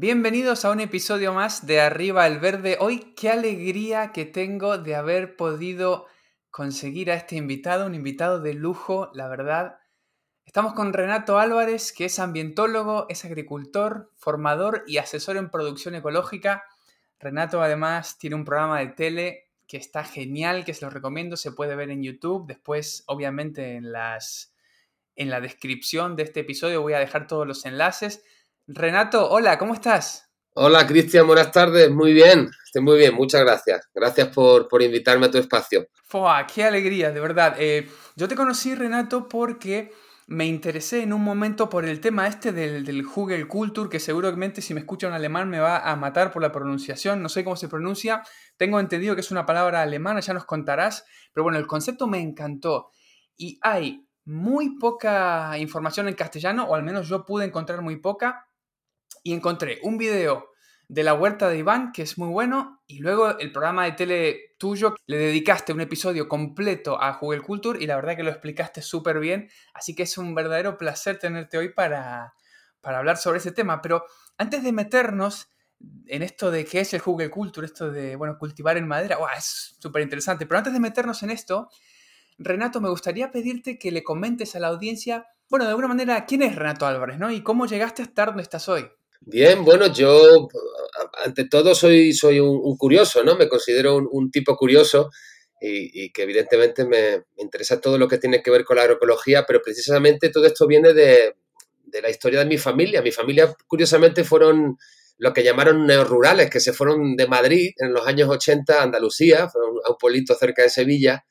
Bienvenidos a un episodio más de Arriba el Verde. Hoy qué alegría que tengo de haber podido conseguir a este invitado, un invitado de lujo, la verdad. Estamos con Renato Álvarez, que es ambientólogo, es agricultor, formador y asesor en producción ecológica. Renato además tiene un programa de tele que está genial, que se lo recomiendo, se puede ver en YouTube. Después, obviamente, en, las, en la descripción de este episodio voy a dejar todos los enlaces. Renato, hola, ¿cómo estás? Hola, Cristian, buenas tardes. Muy bien, estoy muy bien, muchas gracias. Gracias por, invitarme a tu espacio. Fua, qué alegría, de verdad. Eh, yo te conocí, Renato, porque me interesé en un momento por el tema este del, del Google Culture, que seguramente si me escucha un alemán me va a matar por la pronunciación, no sé cómo se pronuncia, tengo entendido que es una palabra alemana, ya nos contarás, pero bueno, el concepto me encantó y hay muy poca información en castellano, o al menos yo pude encontrar muy poca, y encontré un video de la huerta de Iván, que es muy bueno, y luego el programa de tele tuyo, le dedicaste un episodio completo a Google Culture y la verdad que lo explicaste súper bien, así que es un verdadero placer tenerte hoy para, para hablar sobre ese tema. Pero antes de meternos en esto de qué es el Google Culture, esto de, bueno, cultivar en madera, es súper interesante, pero antes de meternos en esto, Renato, me gustaría pedirte que le comentes a la audiencia, bueno, de alguna manera, quién es Renato Álvarez, ¿no? Y cómo llegaste a estar donde estás hoy. Bien, bueno, yo ante todo soy, soy un, curioso, ¿no? Me considero un, tipo curioso y, que evidentemente me, interesa todo lo que tiene que ver con la agroecología, pero precisamente todo esto viene de, la historia de mi familia. Mi familia, curiosamente, fueron lo que llamaron neorurales, que se fueron de Madrid en los años 80 a Andalucía, fueron a un pueblito cerca de Sevilla,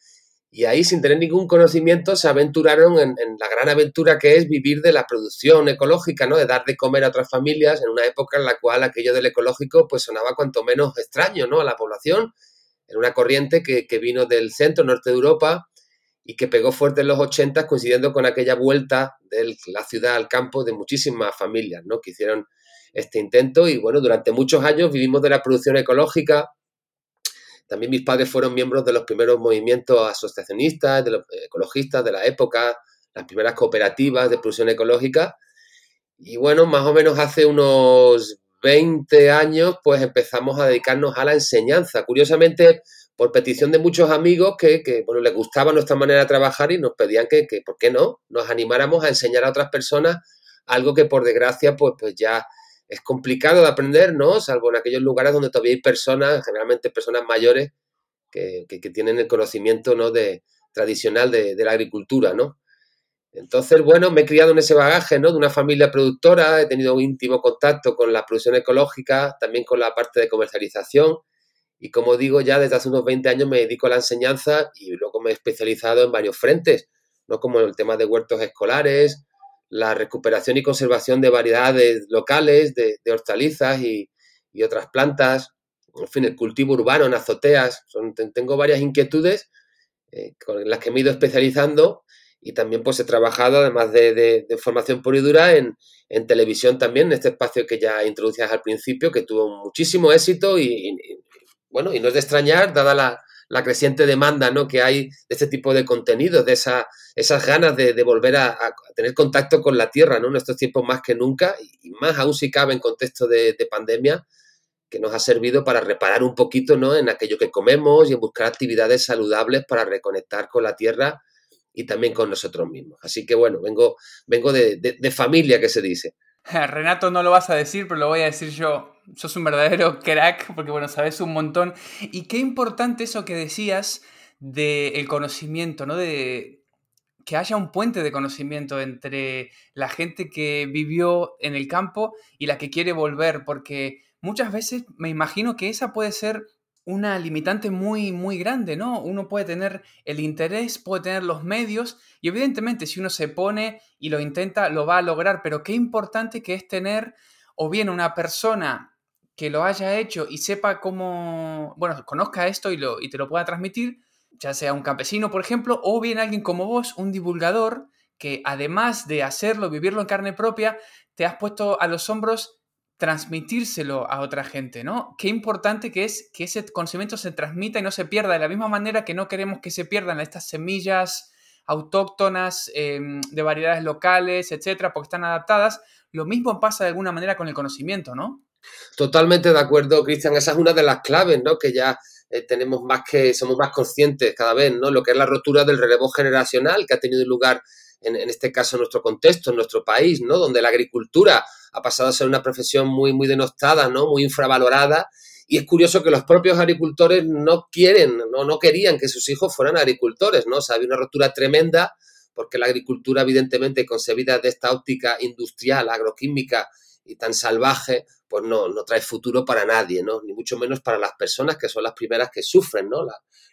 y ahí, sin tener ningún conocimiento, se aventuraron en, la gran aventura que es vivir de la producción ecológica, ¿no? De dar de comer a otras familias en una época en la cual aquello del ecológico pues sonaba cuanto menos extraño, ¿no? A la población. Era una corriente que, vino del centro, norte de Europa y que pegó fuerte en los 80 coincidiendo con aquella vuelta de la ciudad al campo de muchísimas familias, ¿no? Que hicieron este intento y, bueno, durante muchos años vivimos de la producción ecológica, también mis padres fueron miembros de los primeros movimientos asociacionistas, de los ecologistas de la época, las primeras cooperativas de producción ecológica. Y bueno, más o menos hace unos 20 años, pues empezamos a dedicarnos a la enseñanza. Curiosamente, por petición de muchos amigos que, bueno, les gustaba nuestra manera de trabajar y nos pedían que, que, ¿por qué no?, nos animáramos a enseñar a otras personas algo que por desgracia, pues, pues ya es complicado de aprender, ¿no? Salvo en aquellos lugares donde todavía hay personas, generalmente personas mayores, que, tienen el conocimiento ¿no? de, tradicional de, la agricultura, ¿no? Entonces, bueno, me he criado en ese bagaje, ¿no? De una familia productora, he tenido un íntimo contacto con la producción ecológica, también con la parte de comercialización, y como digo, ya desde hace unos 20 años me dedico a la enseñanza y luego me he especializado en varios frentes, ¿no? Como el tema de huertos escolares, la recuperación y conservación de variedades locales, de, hortalizas y, otras plantas, en fin, el cultivo urbano en azoteas. tengo varias inquietudes eh, con las que me he ido especializando y también pues he trabajado, además de, formación pura y dura, en, televisión también, en este espacio que ya introducías al principio, que tuvo muchísimo éxito y bueno, y no es de extrañar, dada la, la creciente demanda ¿no? que hay de este tipo de contenidos, de esa, esas ganas de, volver a, tener contacto con la tierra ¿no? en estos tiempos más que nunca, y más aún si cabe en contexto de, pandemia, que nos ha servido para reparar un poquito ¿no? en aquello que comemos y en buscar actividades saludables para reconectar con la tierra y también con nosotros mismos. Así que bueno, vengo, vengo de, de familia, que se dice. Renato, no lo vas a decir, pero lo voy a decir yo. Sos un verdadero crack, porque bueno, sabes un montón. Y qué importante eso que decías del conocimiento, ¿no? De que haya un puente de conocimiento entre la gente que vivió en el campo y la que quiere volver, porque muchas veces me imagino que esa puede ser una limitante muy, muy grande, ¿no? Uno puede tener el interés, puede tener los medios y evidentemente si uno se pone y lo intenta, lo va a lograr, pero qué importante que es tener o bien una persona que lo haya hecho y sepa cómo, bueno, conozca esto y, lo, y te lo pueda transmitir, ya sea un campesino, por ejemplo, o bien alguien como vos, un divulgador, que además de hacerlo, vivirlo en carne propia, te has puesto a los hombros transmitírselo a otra gente, ¿no? Qué importante que es que ese conocimiento se transmita y no se pierda, de la misma manera que no queremos que se pierdan estas semillas autóctonas em, de variedades locales, etcétera, porque están adaptadas. Lo mismo pasa de alguna manera con el conocimiento, ¿no? Totalmente de acuerdo, Cristian. Esa es una de las claves, ¿no? Que ya eh, tenemos más que, somos más conscientes cada vez, ¿no? Lo que es la rotura del relevo generacional que ha tenido lugar en, en este caso en nuestro contexto, en nuestro país, ¿no? Donde la agricultura ha pasado a ser una profesión muy, muy denostada, ¿no? Muy infravalorada. Y es curioso que los propios agricultores no quieren, no, no querían que sus hijos fueran agricultores, ¿no? O sea, había una rotura tremenda porque la agricultura, evidentemente, concebida de esta óptica industrial, agroquímica y tan salvaje, pues no, no trae futuro para nadie, ¿no? Ni mucho menos para las personas que son las primeras que sufren, ¿no?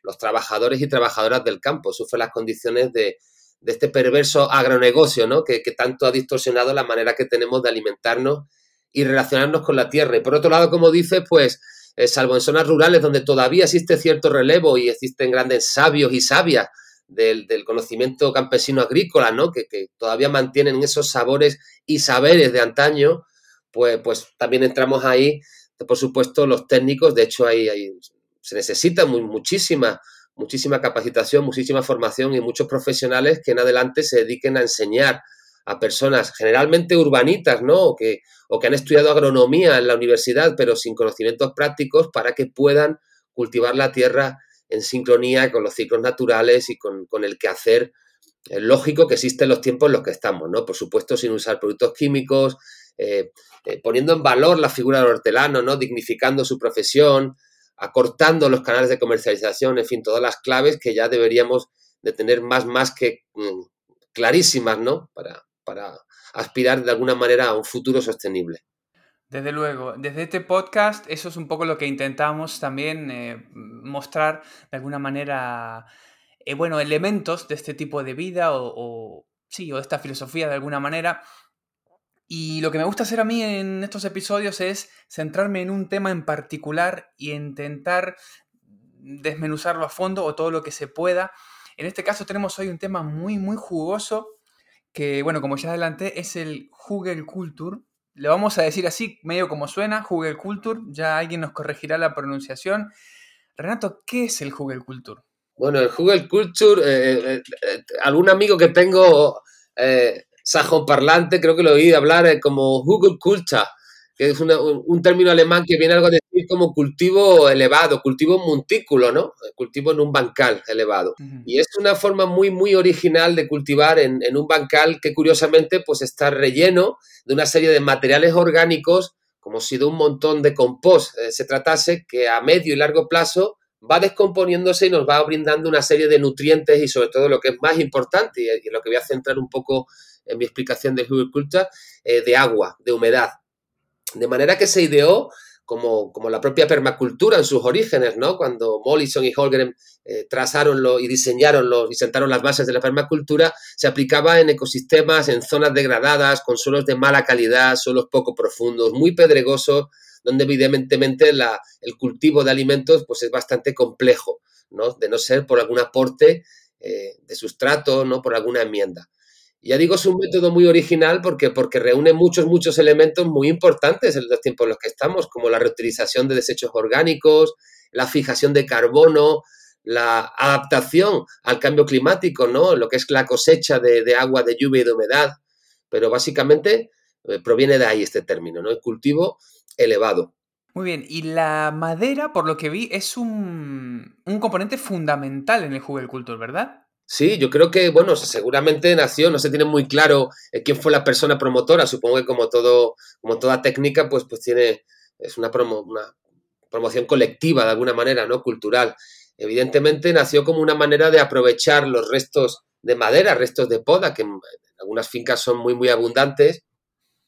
los trabajadores y trabajadoras del campo sufren las condiciones de, de este perverso agronegocio, ¿no? Que, tanto ha distorsionado la manera que tenemos de alimentarnos y relacionarnos con la tierra. Y por otro lado, como dices, pues, eh, salvo en zonas rurales donde todavía existe cierto relevo y existen grandes sabios y sabias del, conocimiento campesino agrícola, ¿no? Que, todavía mantienen esos sabores y saberes de antaño, pues, pues también entramos ahí, por supuesto, los técnicos, de hecho, ahí, se necesita muy, muchísima muchísima capacitación, muchísima formación y muchos profesionales que en adelante se dediquen a enseñar a personas generalmente urbanitas, ¿no? O que, o que han estudiado agronomía en la universidad, pero sin conocimientos prácticos para que puedan cultivar la tierra en sincronía con los ciclos naturales y con, el quehacer eh, lógico que existe en los tiempos en los que estamos, ¿no? Por supuesto, sin usar productos químicos, eh, eh, poniendo en valor la figura del hortelano, ¿no? Dignificando su profesión, acortando los canales de comercialización, en fin, todas las claves que ya deberíamos de tener más, más que mm, clarísimas, ¿no? Para, para aspirar de alguna manera a un futuro sostenible. Desde luego, desde este podcast eso es un poco lo que intentamos también eh, mostrar de alguna manera, bueno, elementos de este tipo de vida o, sí, o esta filosofía de alguna manera y lo que me gusta hacer a mí en estos episodios es centrarme en un tema en particular y intentar desmenuzarlo a fondo o todo lo que se pueda. En este caso tenemos hoy un tema muy, muy jugoso que, bueno, como ya adelanté, es el Google Culture. Le vamos a decir así, medio como suena, Google Culture. Ya alguien nos corregirá la pronunciación. Renato, ¿qué es el Google Culture? Bueno, el Google Culture, eh, eh, eh, algún amigo que tengo sajón parlante, creo que lo oí hablar eh, como Hugelkultur, que es un, término alemán que viene algo a decir como cultivo elevado, cultivo montículo, ¿no? Cultivo en un bancal elevado. Y es una forma muy, muy original de cultivar en, un bancal que curiosamente pues está relleno de una serie de materiales orgánicos, como si de un montón de compost eh, se tratase, que a medio y largo plazo va descomponiéndose y nos va brindando una serie de nutrientes y sobre todo lo que es más importante y en lo que voy a centrar un poco en mi explicación de Culture, eh, de agua, de humedad. De manera que se ideó como, como, la propia permacultura en sus orígenes, ¿no? Cuando Mollison y Holgren eh, y diseñaron y sentaron las bases de la permacultura, se aplicaba en ecosistemas, en zonas degradadas, con suelos de mala calidad, suelos poco profundos, muy pedregosos, donde evidentemente la, el cultivo de alimentos pues es bastante complejo, ¿no? De no ser por algún aporte eh, de sustrato, ¿no? Por alguna enmienda. Ya digo, es un método muy original porque, porque reúne muchos, muchos elementos muy importantes en los tiempos en los que estamos, como la reutilización de desechos orgánicos, la fijación de carbono, la adaptación al cambio climático, ¿no? Lo que es la cosecha de, agua, de lluvia y de humedad. Pero básicamente eh, proviene de ahí este término, ¿no? El cultivo elevado. Muy bien, y la madera, por lo que vi, es un, un componente fundamental en el Culture, ¿verdad? Sí, yo creo que, bueno, seguramente nació, no se tiene muy claro eh, quién fue la persona promotora, supongo que como todo, como toda técnica, pues, pues tiene, es una, una promoción colectiva de alguna manera, ¿no? Cultural. Evidentemente nació como una manera de aprovechar los restos de madera, restos de poda, que en algunas fincas son muy, muy abundantes,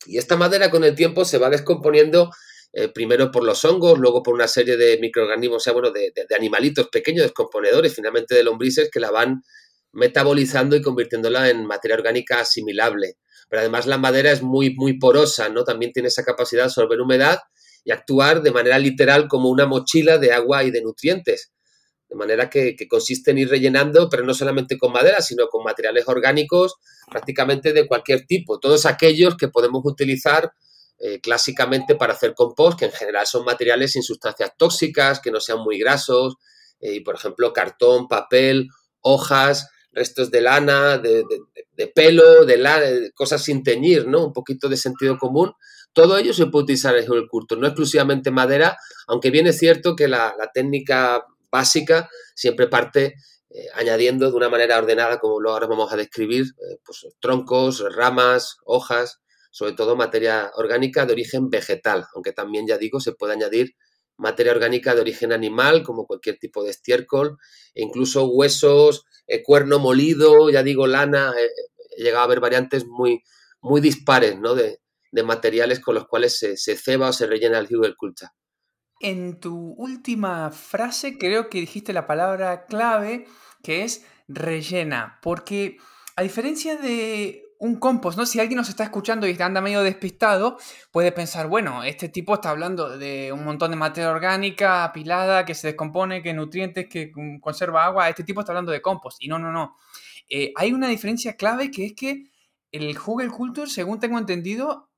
y esta madera con el tiempo se va descomponiendo eh, primero por los hongos, luego por una serie de microorganismos, o sea, bueno, de, animalitos pequeños, descomponedores, finalmente de lombrices, que la van metabolizando y convirtiéndola en materia orgánica asimilable. Pero además la madera es muy, muy porosa, ¿no? También tiene esa capacidad de absorber humedad y actuar de manera literal como una mochila de agua y de nutrientes. De manera que, consiste en ir rellenando, pero no solamente con madera, sino con materiales orgánicos prácticamente de cualquier tipo. Todos aquellos que podemos utilizar eh, clásicamente para hacer compost, que en general son materiales sin sustancias tóxicas, que no sean muy grasos, eh, y por ejemplo cartón, papel, hojas, restos de lana, de, pelo, de, cosas sin teñir, ¿no? Un poquito de sentido común. Todo ello se puede utilizar en el culto, no exclusivamente madera, aunque bien es cierto que la, técnica básica siempre parte eh, añadiendo de una manera ordenada, como lo ahora vamos a describir, eh, pues, troncos, ramas, hojas, sobre todo materia orgánica de origen vegetal, aunque también, ya digo, se puede añadir materia orgánica de origen animal, como cualquier tipo de estiércol, e incluso huesos, eh, cuerno molido, ya digo, lana, eh, he llegado a ver variantes muy, muy dispares ¿no? de, materiales con los cuales se, ceba o se rellena el culture. En tu última frase creo que dijiste la palabra clave que es rellena, porque a diferencia de un compost, ¿no? Si alguien nos está escuchando y anda medio despistado, puede pensar, bueno, este tipo está hablando de un montón de materia orgánica apilada que se descompone, que nutrientes, que conserva agua, este tipo está hablando de compost. Y no, no, no. Eh, hay una diferencia clave que es que el Google Culture, según tengo entendido,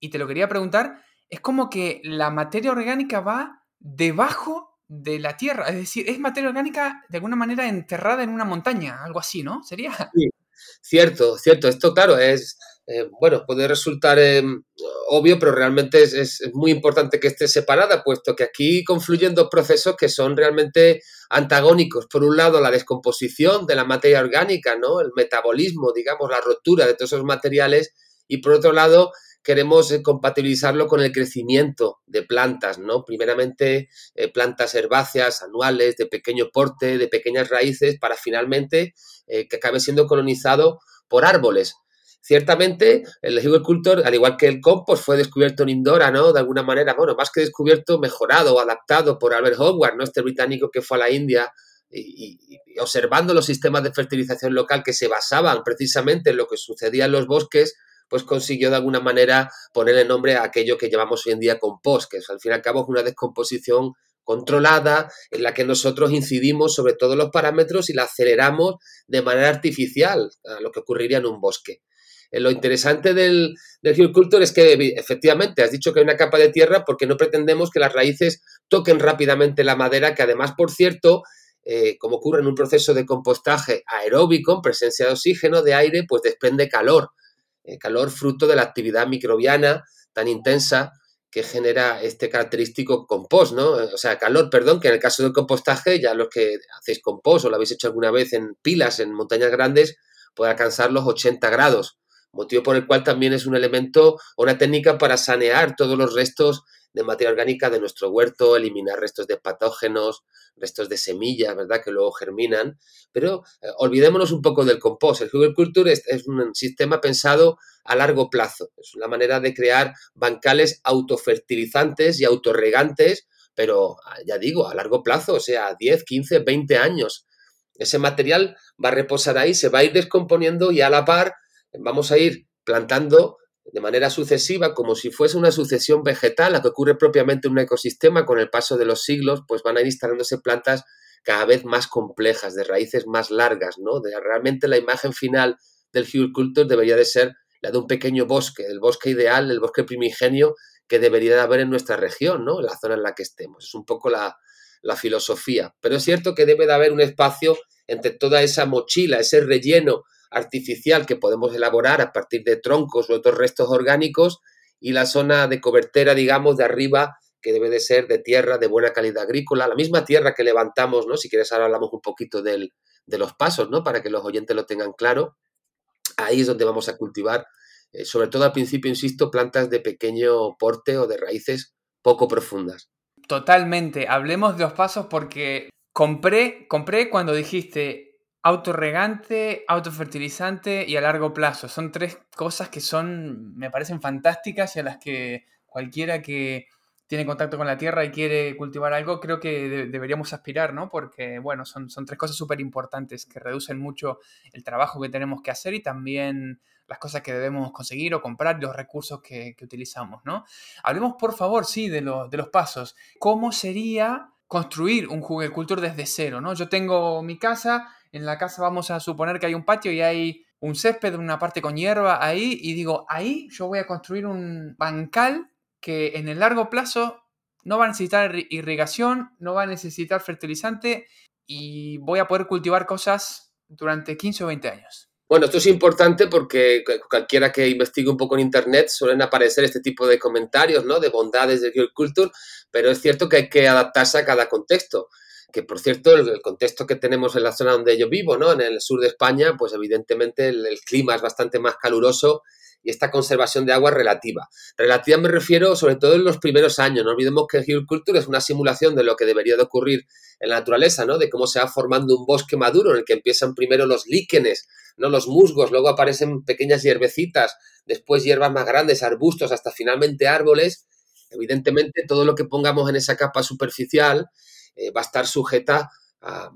y te lo quería preguntar, es como que la materia orgánica va debajo de la tierra, es decir, es materia orgánica de alguna manera enterrada en una montaña, algo así, ¿no? ¿Sería? Cierto, cierto. Esto, claro, es, eh, bueno, puede resultar em, obvio, pero realmente es, muy importante que esté separada, puesto que aquí confluyen dos procesos que son realmente antagónicos. Por un lado, la descomposición de la materia orgánica, ¿no? El metabolismo, digamos, la rotura de todos esos materiales. Y por otro lado, queremos eh, compatibilizarlo con el crecimiento de plantas, ¿no? Primeramente eh, plantas herbáceas, anuales, de pequeño porte, de pequeñas raíces, para finalmente eh, que acabe siendo colonizado por árboles. Ciertamente, el agricultor, al igual que el compost, fue descubierto en Indora, ¿no? De alguna manera, bueno, más que descubierto, mejorado adaptado por Albert Howard, ¿no? Este británico que fue a la India y, observando los sistemas de fertilización local que se basaban precisamente en lo que sucedía en los bosques, pues consiguió de alguna manera ponerle nombre a aquello que llamamos hoy en día compost, que es, al fin y al cabo es una descomposición controlada en la que nosotros incidimos sobre todos los parámetros y la aceleramos de manera artificial a lo que ocurriría en un bosque. Eh, lo interesante del, del Culture es que efectivamente has dicho que hay una capa de tierra porque no pretendemos que las raíces toquen rápidamente la madera, que además, por cierto, eh, como ocurre en un proceso de compostaje aeróbico, en presencia de oxígeno, de aire, pues desprende calor. Eh, calor fruto de la actividad microbiana tan intensa que genera este característico compost, ¿no? O sea, calor, perdón, que en el caso del compostaje, ya los que hacéis compost o lo habéis hecho alguna vez en pilas, en montañas grandes, puede alcanzar los 80 grados, motivo por el cual también es un elemento o una técnica para sanear todos los restos de materia orgánica de nuestro huerto, eliminar restos de patógenos, restos de semillas, ¿verdad? Que luego germinan. Pero eh, olvidémonos un poco del compost. El Culture es, es un sistema pensado a largo plazo. Es una manera de crear bancales autofertilizantes y autorregantes, pero ah, ya digo, a largo plazo, o sea, 10, 15, 20 años. Ese material va a reposar ahí, se va a ir descomponiendo y a la par vamos a ir plantando de manera sucesiva, como si fuese una sucesión vegetal, la que ocurre propiamente en un ecosistema con el paso de los siglos, pues van a ir instalándose plantas cada vez más complejas, de raíces más largas, ¿no? De, realmente la imagen final del Culture debería de ser la de un pequeño bosque, el bosque ideal, el bosque primigenio que debería de haber en nuestra región, ¿no? En la zona en la que estemos. Es un poco la, la filosofía. Pero es cierto que debe de haber un espacio entre toda esa mochila, ese relleno artificial que podemos elaborar a partir de troncos u otros restos orgánicos y la zona de cobertera, digamos, de arriba que debe de ser de tierra de buena calidad agrícola, la misma tierra que levantamos, ¿no? Si quieres ahora hablamos un poquito del, de los pasos, ¿no? Para que los oyentes lo tengan claro. Ahí es donde vamos a cultivar, eh, sobre todo al principio, insisto, plantas de pequeño porte o de raíces poco profundas. Totalmente. Hablemos de los pasos porque compré, compré cuando dijiste autorregante, autofertilizante y a largo plazo. Son tres cosas que son, me parecen fantásticas y a las que cualquiera que tiene contacto con la tierra y quiere cultivar algo, creo que deberíamos aspirar, ¿no? Porque, bueno, son, son tres cosas súper importantes que reducen mucho el trabajo que tenemos que hacer y también las cosas que debemos conseguir o comprar los recursos que, utilizamos, ¿no? Hablemos, por favor, sí, de, de los pasos. ¿Cómo sería construir un Google Culture desde cero, ¿no? Yo tengo mi casa, en la casa vamos a suponer que hay un patio y hay un césped, una parte con hierba ahí, y digo, ahí yo voy a construir un bancal que en el largo plazo no va a necesitar irrigación, no va a necesitar fertilizante y voy a poder cultivar cosas durante 15 o 20 años. Bueno, esto es importante porque cualquiera que investigue un poco en Internet suelen aparecer este tipo de comentarios, ¿no? De bondades de agricultura, pero es cierto que hay que adaptarse a cada contexto. Que, por cierto, el, contexto que tenemos en la zona donde yo vivo, ¿no? En el sur de España, pues evidentemente el clima es bastante más caluroso y esta conservación de agua relativa. Relativa me refiero sobre todo en los primeros años. No olvidemos que Agriculture es una simulación de lo que debería de ocurrir en la naturaleza, ¿no? De cómo se va formando un bosque maduro en el que empiezan primero los líquenes, ¿no? Los musgos, luego aparecen pequeñas hierbecitas, después hierbas más grandes, arbustos, hasta finalmente árboles. Evidentemente, todo lo que pongamos en esa capa superficial eh, va a estar sujeta a,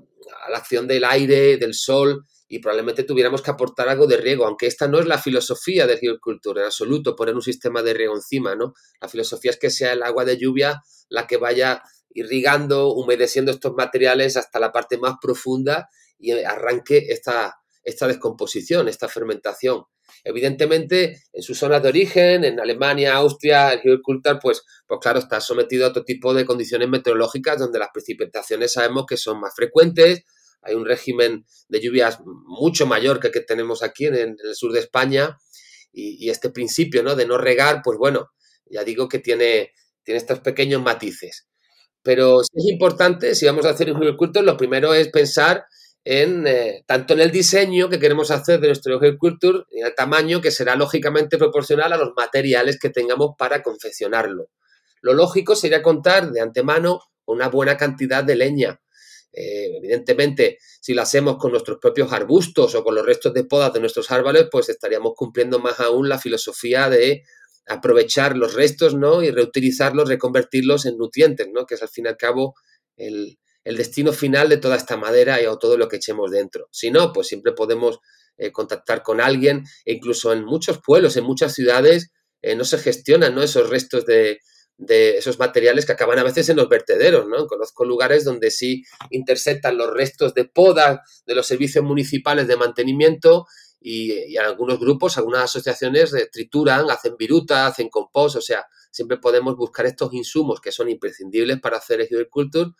la acción del aire, del sol, y probablemente tuviéramos que aportar algo de riego, aunque esta no es la filosofía de agricultura en absoluto, poner un sistema de riego encima, ¿no? La filosofía es que sea el agua de lluvia la que vaya irrigando, humedeciendo estos materiales hasta la parte más profunda y arranque esta, esta descomposición, esta fermentación. Evidentemente, en sus zonas de origen, en Alemania, Austria, el agricultor, pues, pues claro, está sometido a otro tipo de condiciones meteorológicas donde las precipitaciones sabemos que son más frecuentes, hay un régimen de lluvias mucho mayor que el que tenemos aquí en, el sur de España y, este principio ¿no? de no regar, pues bueno, ya digo que tiene, tiene estos pequeños matices. Pero si es importante, si vamos a hacer un agricultor, lo primero es pensar en eh, tanto en el diseño que queremos hacer de nuestro agriculture y el tamaño que será lógicamente proporcional a los materiales que tengamos para confeccionarlo. Lo lógico sería contar de antemano una buena cantidad de leña, eh, evidentemente, si lo hacemos con nuestros propios arbustos o con los restos de podas de nuestros árboles, pues estaríamos cumpliendo más aún la filosofía de aprovechar los restos, ¿no? Y reutilizarlos, reconvertirlos en nutrientes, ¿no? Que es al fin y al cabo el, destino final de toda esta madera y o todo lo que echemos dentro. Si no, pues siempre podemos eh, contactar con alguien e incluso en muchos pueblos, en muchas ciudades, eh, no se gestionan, ¿no? Esos restos de, de esos materiales que acaban a veces en los vertederos, ¿no? Conozco lugares donde sí interceptan los restos de poda de los servicios municipales de mantenimiento y, algunos grupos, algunas asociaciones trituran, hacen viruta, hacen compost, o sea, siempre podemos buscar estos insumos que son imprescindibles para hacer agriculture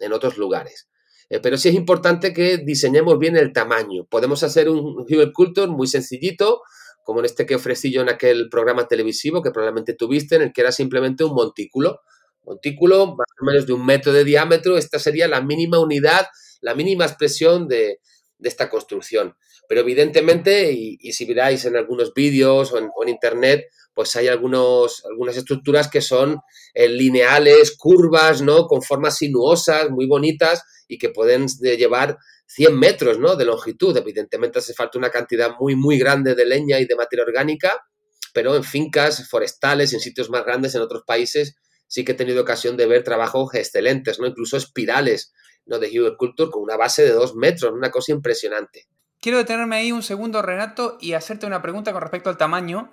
en otros lugares. Eh, pero sí es importante que diseñemos bien el tamaño. Podemos hacer un agriculture muy sencillito, como en este que ofrecí yo en aquel programa televisivo que probablemente tuviste, en el que era simplemente un montículo. Montículo más o menos de un metro de diámetro, esta sería la mínima unidad, la mínima expresión de, esta construcción. Pero evidentemente, y, si miráis en algunos vídeos o en, internet, pues hay algunos, algunas estructuras que son eh, lineales, curvas, ¿no? Con formas sinuosas, muy bonitas y que pueden llevar 100 metros ¿no? de longitud. Evidentemente hace falta una cantidad muy, muy grande de leña y de materia orgánica, pero en fincas forestales, en sitios más grandes, en otros países, sí que he tenido ocasión de ver trabajos excelentes, ¿no? incluso espirales ¿no? de Culture con una base de 2 metros, una cosa impresionante. Quiero detenerme ahí un segundo, Renato, y hacerte una pregunta con respecto al tamaño.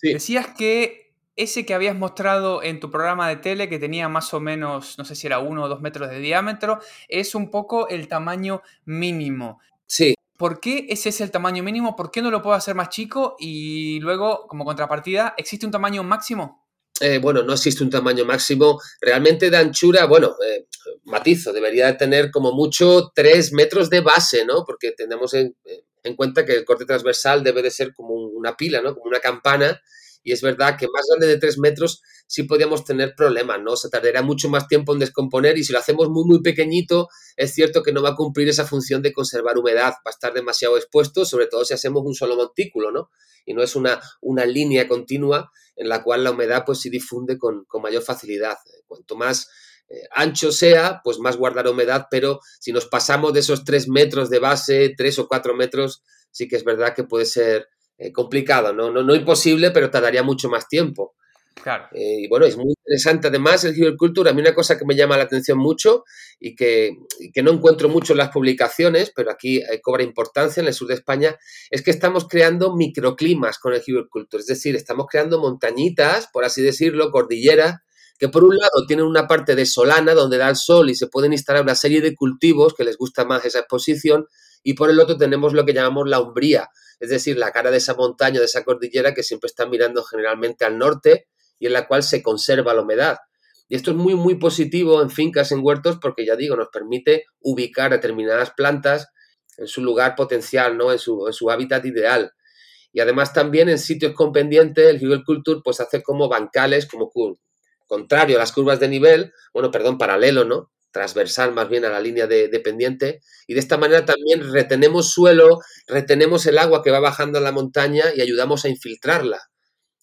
Decías que ese que habías mostrado en tu programa de tele, que tenía más o menos, no sé si era uno o dos metros de diámetro, es un poco el tamaño mínimo. Sí. ¿Por qué ese es el tamaño mínimo? ¿Por qué no lo puedo hacer más chico? Y luego, como contrapartida, ¿existe un tamaño máximo? Eh, bueno, no existe un tamaño máximo. Realmente de anchura, bueno, eh, matizo, debería tener como mucho tres metros de base, ¿no? Porque tenemos en, en, cuenta que el corte transversal debe de ser como una pila, ¿no? Como una campana y es verdad que más grande de 3 metros sí podríamos tener problemas, ¿no? Se tardaría mucho más tiempo en descomponer y si lo hacemos muy, muy pequeñito, es cierto que no va a cumplir esa función de conservar humedad, va a estar demasiado expuesto, sobre todo si hacemos un solo montículo, ¿no? Y no es una, una línea continua en la cual la humedad pues sí difunde con, mayor facilidad. Cuanto más ancho sea, pues más guardará humedad, pero si nos pasamos de esos 3 metros de base, 3 o 4 metros, sí que es verdad que puede ser eh, complicado, ¿no? ¿no? No imposible, pero tardaría mucho más tiempo. Claro. Eh, y bueno, es muy interesante además el Culture. A mí una cosa que me llama la atención mucho y que, que no encuentro mucho en las publicaciones, pero aquí eh, cobra importancia en el sur de España, es que estamos creando microclimas con el Culture. Es decir, estamos creando montañitas, por así decirlo, cordilleras, que por un lado tienen una parte de solana donde da el sol y se pueden instalar una serie de cultivos que les gusta más esa exposición, y por el otro tenemos lo que llamamos la umbría, es decir, la cara de esa montaña, de esa cordillera que siempre está mirando generalmente al norte y en la cual se conserva la humedad. Y esto es muy, muy positivo en fincas, en huertos, porque ya digo, nos permite ubicar determinadas plantas en su lugar potencial, ¿no? en, su, en su hábitat ideal. Y además también en sitios con pendiente, el Culture pues hace como bancales, como contrario a las curvas de nivel, bueno, perdón, paralelo, ¿no? Transversal más bien a la línea de, pendiente. Y de esta manera también retenemos suelo, retenemos el agua que va bajando a la montaña y ayudamos a infiltrarla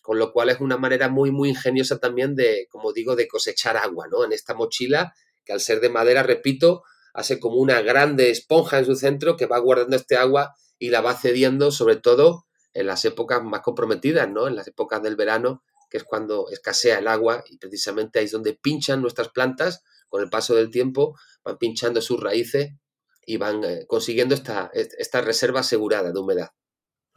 con lo cual es una manera muy, muy ingeniosa también de, como digo, de cosechar agua, ¿no? En esta mochila, que al ser de madera, repito, hace como una grande esponja en su centro que va guardando este agua y la va cediendo, sobre todo en las épocas más comprometidas, ¿no? En las épocas del verano, es cuando escasea el agua y precisamente ahí es donde pinchan nuestras plantas, con el paso del tiempo, van pinchando sus raíces y van eh, consiguiendo esta, esta reserva asegurada de humedad.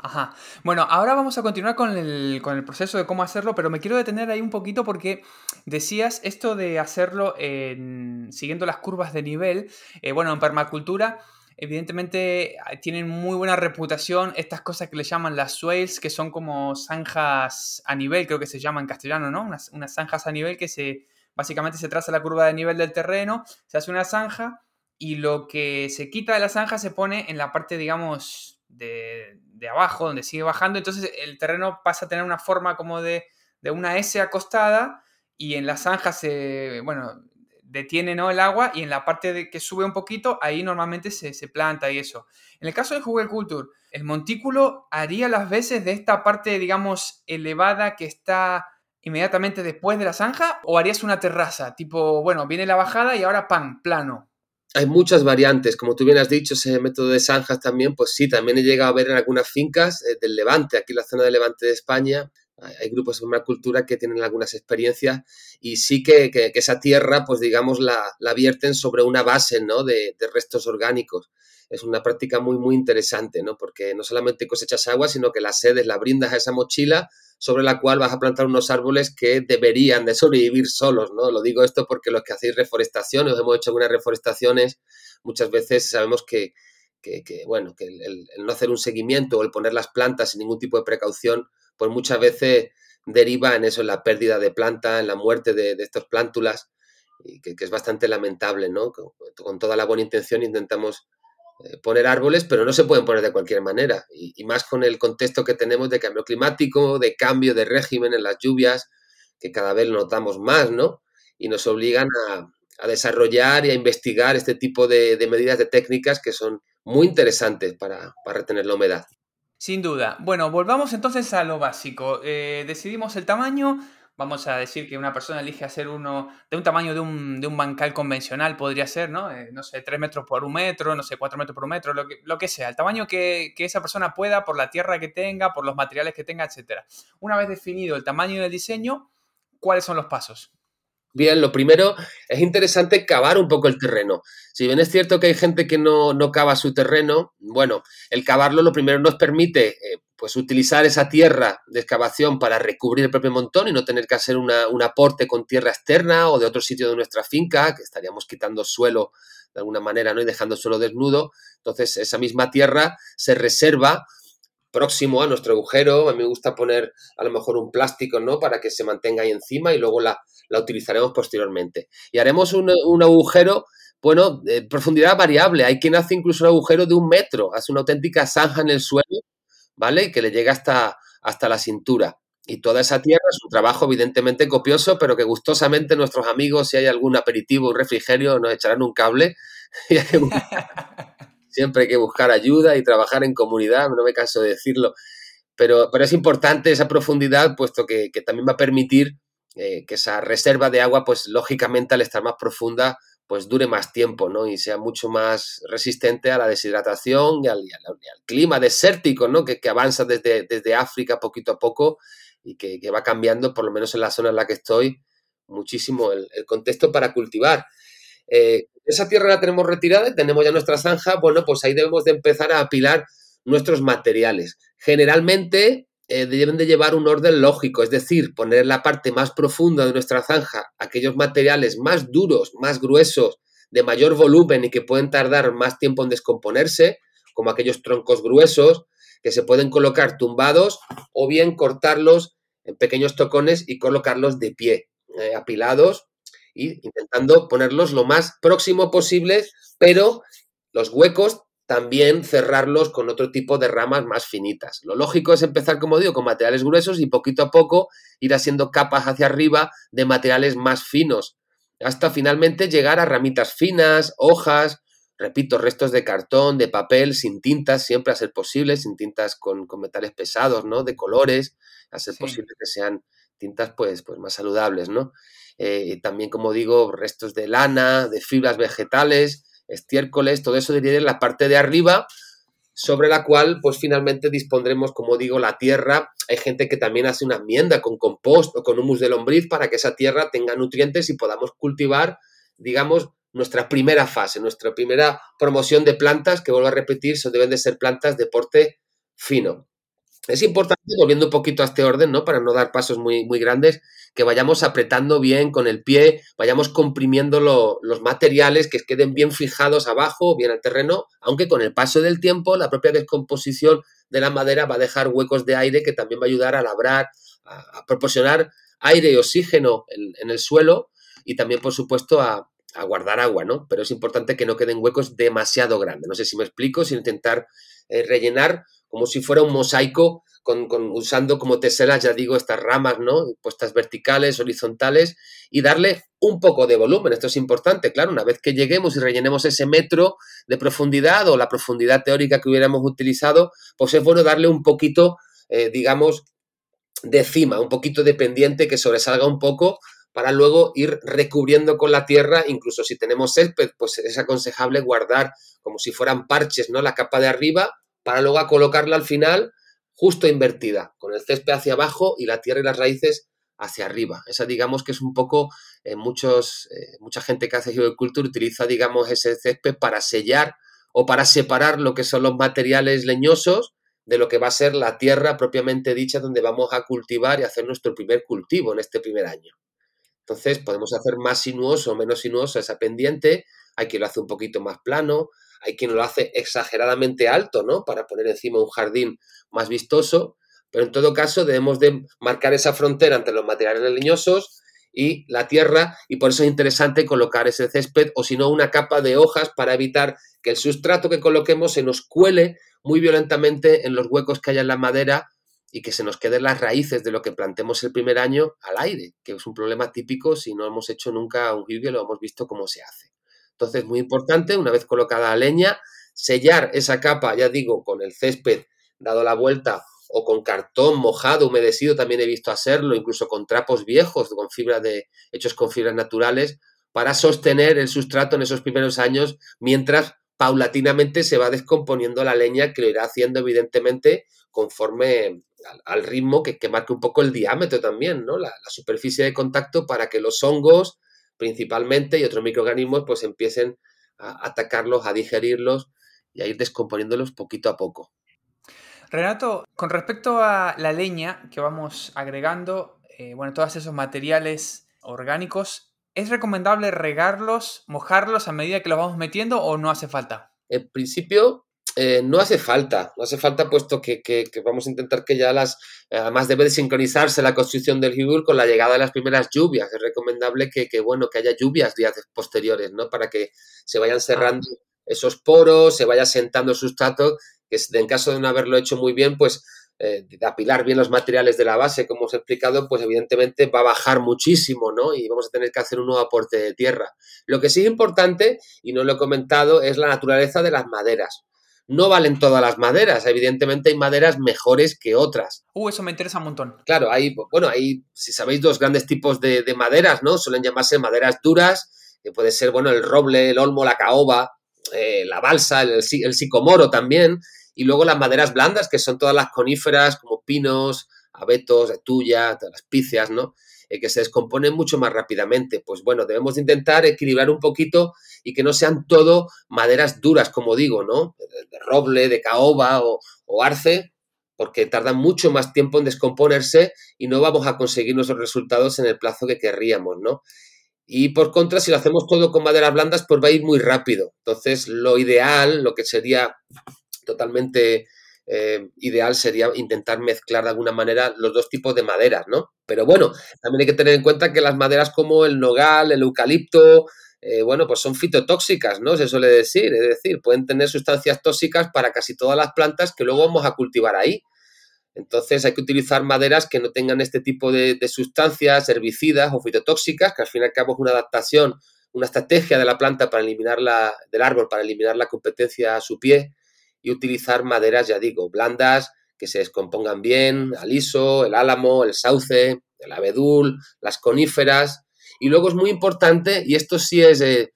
Ajá. Bueno, ahora vamos a continuar con el, con el, proceso de cómo hacerlo, pero me quiero detener ahí un poquito porque decías esto de hacerlo en, siguiendo las curvas de nivel. Eh, bueno, en permacultura, evidentemente tienen muy buena reputación estas cosas que le llaman las swales, que son como zanjas a nivel, creo que se llama en castellano, ¿no? Unas, unas zanjas a nivel que se básicamente se traza la curva de nivel del terreno, se hace una zanja y lo que se quita de la zanja se pone en la parte, digamos, de, de abajo, donde sigue bajando, entonces el terreno pasa a tener una forma como de, de una S acostada y en la zanja se, bueno, detiene ¿no? el agua y en la parte de que sube un poquito, ahí normalmente se, se planta y eso. En el caso de Google Culture, el montículo haría las veces de esta parte, digamos, elevada que está inmediatamente después de la zanja o harías una terraza, tipo, bueno, viene la bajada y ahora pan, plano hay muchas variantes, como tú bien has dicho, ese método de zanjas también, pues sí, también he llegado a ver en algunas fincas eh, del Levante, aquí en la zona del Levante de España, hay grupos de cultura que tienen algunas experiencias y sí que, esa tierra, pues digamos, la, la, vierten sobre una base, ¿no? De, restos orgánicos. Es una práctica muy, muy interesante, ¿no? Porque no solamente cosechas agua, sino que la sedes la brindas a esa mochila sobre la cual vas a plantar unos árboles que deberían de sobrevivir solos, ¿no? Lo digo esto porque los que hacéis reforestaciones, hemos hecho algunas reforestaciones, muchas veces sabemos que, bueno, que el, no hacer un seguimiento o el poner las plantas sin ningún tipo de precaución, pues muchas veces deriva en eso, en la pérdida de planta, en la muerte de, estos plántulas, y que, es bastante lamentable, ¿no? con toda la buena intención intentamos eh, poner árboles, pero no se pueden poner de cualquier manera. Y, más con el contexto que tenemos de cambio climático, de cambio de régimen en las lluvias, que cada vez notamos más, ¿no? Y nos obligan a, desarrollar y a investigar este tipo de, medidas, de técnicas que son muy interesantes para, retener la humedad. Sin duda. Bueno, volvamos entonces a lo básico. Eh, decidimos el tamaño, vamos a decir que una persona elige hacer uno de un tamaño de un, de un bancal convencional, podría ser, ¿no? Eh, no sé, 3 metros por un metro, no sé, 4 metros por un metro, lo que, sea, el tamaño que, que, esa persona pueda, por la tierra que tenga, por los materiales que tenga, etc. Una vez definido el tamaño del diseño, ¿cuáles son los pasos? Bien, lo primero es interesante cavar un poco el terreno. Si bien es cierto que hay gente que no, no cava su terreno, bueno, el cavarlo lo primero nos permite eh, pues utilizar esa tierra de excavación para recubrir el propio montón y no tener que hacer un aporte con tierra externa o de otro sitio de nuestra finca, que estaríamos quitando suelo de alguna manera ¿no? y dejando el suelo desnudo. Entonces, esa misma tierra se reserva próximo a nuestro agujero. A mí me gusta poner a lo mejor un plástico, ¿no? Para que se mantenga ahí encima y luego la, la utilizaremos posteriormente. Y haremos un, un agujero, bueno, de profundidad variable. Hay quien hace incluso un agujero de un metro, hace una auténtica zanja en el suelo, ¿vale? Que le llega hasta, hasta la cintura. Y toda esa tierra es un trabajo evidentemente copioso, pero que gustosamente nuestros amigos, si hay algún aperitivo, un refrigerio, nos echarán un cable. Siempre hay que buscar ayuda y trabajar en comunidad, no me canso de decirlo. Pero, pero es importante esa profundidad, puesto que, que también va a permitir eh, que esa reserva de agua, pues lógicamente al estar más profunda, pues dure más tiempo, ¿no? Y sea mucho más resistente a la deshidratación y al, clima desértico, ¿no? Que, avanza desde, África poquito a poco y que, va cambiando, por lo menos en la zona en la que estoy, muchísimo el, contexto para cultivar. Eh, esa tierra la tenemos retirada y tenemos ya nuestra zanja, bueno, pues ahí debemos de empezar a apilar nuestros materiales. Generalmente eh, deben de llevar un orden lógico, es decir, poner en la parte más profunda de nuestra zanja aquellos materiales más duros, más gruesos, de mayor volumen y que pueden tardar más tiempo en descomponerse, como aquellos troncos gruesos que se pueden colocar tumbados o bien cortarlos en pequeños tocones y colocarlos de pie, eh, apilados y intentando ponerlos lo más próximo posible, pero los huecos también cerrarlos con otro tipo de ramas más finitas. Lo lógico es empezar, como digo, con materiales gruesos y poquito a poco ir haciendo capas hacia arriba de materiales más finos, hasta finalmente llegar a ramitas finas, hojas, repito, restos de cartón, de papel, sin tintas, siempre a ser posible, sin tintas con, metales pesados, ¿no? De colores, a ser posible que sean tintas pues, pues más saludables, ¿no? Eh, también, como digo, restos de lana, de fibras vegetales, estiércoles, todo eso diría en la parte de arriba, sobre la cual, pues finalmente dispondremos, como digo, la tierra. Hay gente que también hace una enmienda con compost o con humus de lombriz para que esa tierra tenga nutrientes y podamos cultivar, digamos, nuestra primera fase, nuestra primera promoción de plantas, que vuelvo a repetir, deben de ser plantas de porte fino. Es importante, volviendo un poquito a este orden, ¿no? Para no dar pasos muy, muy grandes, que vayamos apretando bien con el pie, vayamos comprimiendo los materiales, que queden bien fijados abajo, bien al terreno, aunque con el paso del tiempo la propia descomposición de la madera va a dejar huecos de aire que también va a ayudar a labrar, a, proporcionar aire y oxígeno en, el suelo y también, por supuesto, a, guardar agua, ¿no? Pero es importante que no queden huecos demasiado grandes. No sé si me explico, sin intentar eh, rellenar como si fuera un mosaico con, usando como teselas, ya digo, estas ramas, ¿no? Puestas verticales, horizontales y darle un poco de volumen. Esto es importante, claro, una vez que lleguemos y rellenemos ese metro de profundidad o la profundidad teórica que hubiéramos utilizado, pues es bueno darle un poquito, eh, digamos, de cima, un poquito de pendiente que sobresalga un poco para luego ir recubriendo con la tierra, incluso si tenemos césped, pues es aconsejable guardar como si fueran parches, ¿no? La capa de arriba para luego colocarla al final justo invertida, con el césped hacia abajo y la tierra y las raíces hacia arriba. Esa digamos que es un poco, eh, muchos, eh, mucha gente que hace geocultura utiliza digamos ese césped para sellar o para separar lo que son los materiales leñosos de lo que va a ser la tierra propiamente dicha donde vamos a cultivar y hacer nuestro primer cultivo en este primer año. Entonces podemos hacer más sinuoso o menos sinuoso esa pendiente, hay quien lo hace un poquito más plano, hay quien lo hace exageradamente alto, ¿no? Para poner encima un jardín más vistoso, pero en todo caso debemos de marcar esa frontera entre los materiales leñosos y la tierra y por eso es interesante colocar ese césped o si no una capa de hojas para evitar que el sustrato que coloquemos se nos cuele muy violentamente en los huecos que haya en la madera y que se nos queden las raíces de lo que plantemos el primer año al aire, que es un problema típico si no hemos hecho nunca un y lo hemos visto cómo se hace. Entonces, muy importante, una vez colocada la leña, sellar esa capa, ya digo, con el césped dado la vuelta o con cartón mojado, humedecido, también he visto hacerlo, incluso con trapos viejos, con fibra de, hechos con fibras naturales, para sostener el sustrato en esos primeros años, mientras paulatinamente se va descomponiendo la leña, que lo irá haciendo evidentemente conforme al, ritmo que, marque un poco el diámetro también, ¿no? la superficie de contacto para que los hongos principalmente y otros microorganismos pues empiecen a atacarlos, a digerirlos y a ir descomponiéndolos poquito a poco. Renato, con respecto a la leña que vamos agregando, eh, bueno, todos esos materiales orgánicos, ¿es recomendable regarlos, mojarlos a medida que los vamos metiendo o no hace falta? En principio, eh, no hace falta, no hace falta puesto que, vamos a intentar que ya las, además debe de sincronizarse la construcción del Hibur con la llegada de las primeras lluvias. Es recomendable que, bueno, que haya lluvias días posteriores, ¿no? Para que se vayan cerrando esos poros, se vaya sentando el sustrato, que en caso de no haberlo hecho muy bien, pues eh, de apilar bien los materiales de la base, como os he explicado, pues evidentemente va a bajar muchísimo, ¿no? Y vamos a tener que hacer un nuevo aporte de tierra. Lo que sí es importante, y no lo he comentado, es la naturaleza de las maderas. No valen todas las maderas, evidentemente hay maderas mejores que otras. Uh, eso me interesa un montón. Claro, hay, bueno, hay, si sabéis, dos grandes tipos de, maderas, ¿no? Suelen llamarse maderas duras, que puede ser, bueno, el roble, el olmo, la caoba, eh, la balsa, el, el, sicomoro también, y luego las maderas blandas, que son todas las coníferas como pinos, abetos, de las picias, ¿no? Eh, que se descomponen mucho más rápidamente. Pues bueno, debemos intentar equilibrar un poquito y que no sean todo maderas duras, como digo, ¿no? De roble, de caoba o, arce, porque tardan mucho más tiempo en descomponerse y no vamos a conseguir nuestros resultados en el plazo que querríamos, ¿no? Y por contra, si lo hacemos todo con maderas blandas, pues va a ir muy rápido. Entonces, lo ideal, lo que sería totalmente eh, ideal sería intentar mezclar de alguna manera los dos tipos de maderas, ¿no? Pero bueno, también hay que tener en cuenta que las maderas como el nogal, el eucalipto, eh, bueno, pues son fitotóxicas, ¿no? Se suele decir, es decir, pueden tener sustancias tóxicas para casi todas las plantas que luego vamos a cultivar ahí. Entonces hay que utilizar maderas que no tengan este tipo de, sustancias herbicidas o fitotóxicas, que al fin y al cabo una adaptación, una estrategia de la planta para eliminarla, del árbol, para eliminar la competencia a su pie, y utilizar maderas, ya digo, blandas, que se descompongan bien, aliso, el álamo, el sauce, el abedul, las coníferas. Y luego es muy importante, y esto sí es de,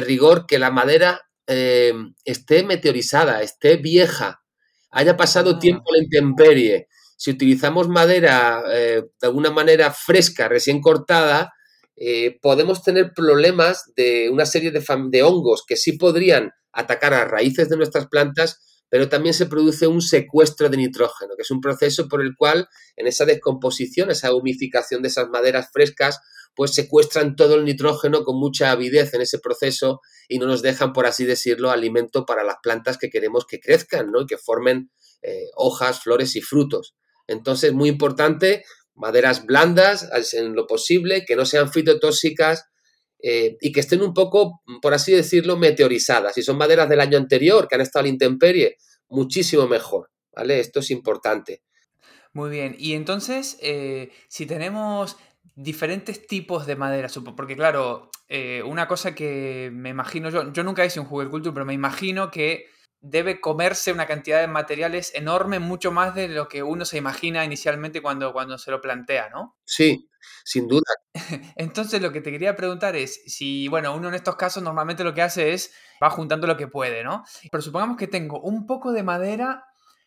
rigor, que la madera eh, esté meteorizada, esté vieja, haya pasado ah. tiempo en la intemperie, si utilizamos madera eh, de alguna manera fresca, recién cortada, eh, podemos tener problemas de una serie de, de, hongos que sí podrían atacar a raíces de nuestras plantas, pero también se produce un secuestro de nitrógeno, que es un proceso por el cual en esa descomposición, esa humificación de esas maderas frescas, pues secuestran todo el nitrógeno con mucha avidez en ese proceso y no nos dejan, por así decirlo, alimento para las plantas que queremos que crezcan ¿no? y que formen eh, hojas, flores y frutos. Entonces, muy importante, maderas blandas en lo posible, que no sean fitotóxicas eh, y que estén un poco, por así decirlo, meteorizadas. Si son maderas del año anterior, que han estado a la intemperie, muchísimo mejor. ¿Vale? Esto es importante. Muy bien, y entonces, eh, si tenemos diferentes tipos de madera, porque claro, eh, una cosa que me imagino yo, yo nunca hice un Google Culture, pero me imagino que debe comerse una cantidad de materiales enorme, mucho más de lo que uno se imagina inicialmente cuando, cuando se lo plantea, ¿no? Sí, sin duda. Entonces lo que te quería preguntar es si, bueno, uno en estos casos normalmente lo que hace es va juntando lo que puede, ¿no? Pero supongamos que tengo un poco de madera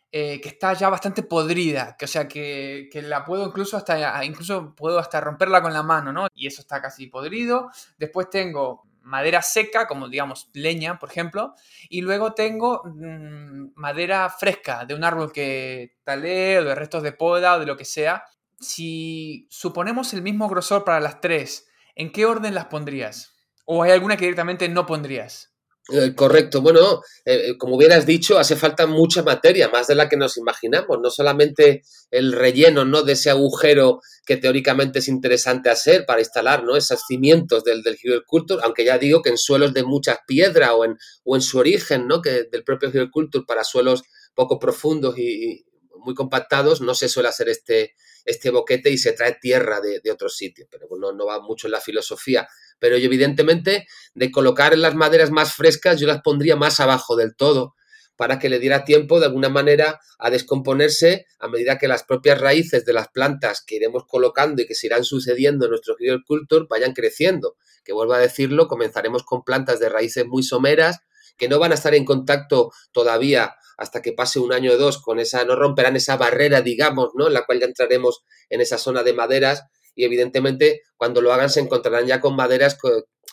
eh, que está ya bastante podrida, que, o sea, que, la puedo incluso hasta, incluso puedo hasta romperla con la mano, ¿no? Y eso está casi podrido. Después tengo madera seca, como digamos leña, por ejemplo, y luego tengo mm, madera fresca de un árbol que talé o de restos de poda o de lo que sea. Si suponemos el mismo grosor para las tres, ¿en qué orden las pondrías? ¿O hay alguna que directamente no pondrías? Eh, correcto. Bueno, eh, eh, como hubieras dicho, hace falta mucha materia, más de la que nos imaginamos. No solamente el relleno ¿no? de ese agujero que teóricamente es interesante hacer para instalar ¿no? esos cimientos del, del Culture, aunque ya digo que en suelos de mucha piedra o en, o en su origen, ¿no? que del propio Culture para suelos poco profundos y, muy compactados, no se suele hacer este, este boquete y se trae tierra de, de otros sitios. Pero bueno, no va mucho en la filosofía pero evidentemente de colocar las maderas más frescas yo las pondría más abajo del todo para que le diera tiempo de alguna manera a descomponerse a medida que las propias raíces de las plantas que iremos colocando y que se irán sucediendo en nuestro agriculture vayan creciendo. Que vuelvo a decirlo, comenzaremos con plantas de raíces muy someras que no van a estar en contacto todavía hasta que pase un año o dos con esa, no romperán esa barrera, digamos, ¿no? En la cual ya entraremos en esa zona de maderas y evidentemente cuando lo hagan se encontrarán ya con maderas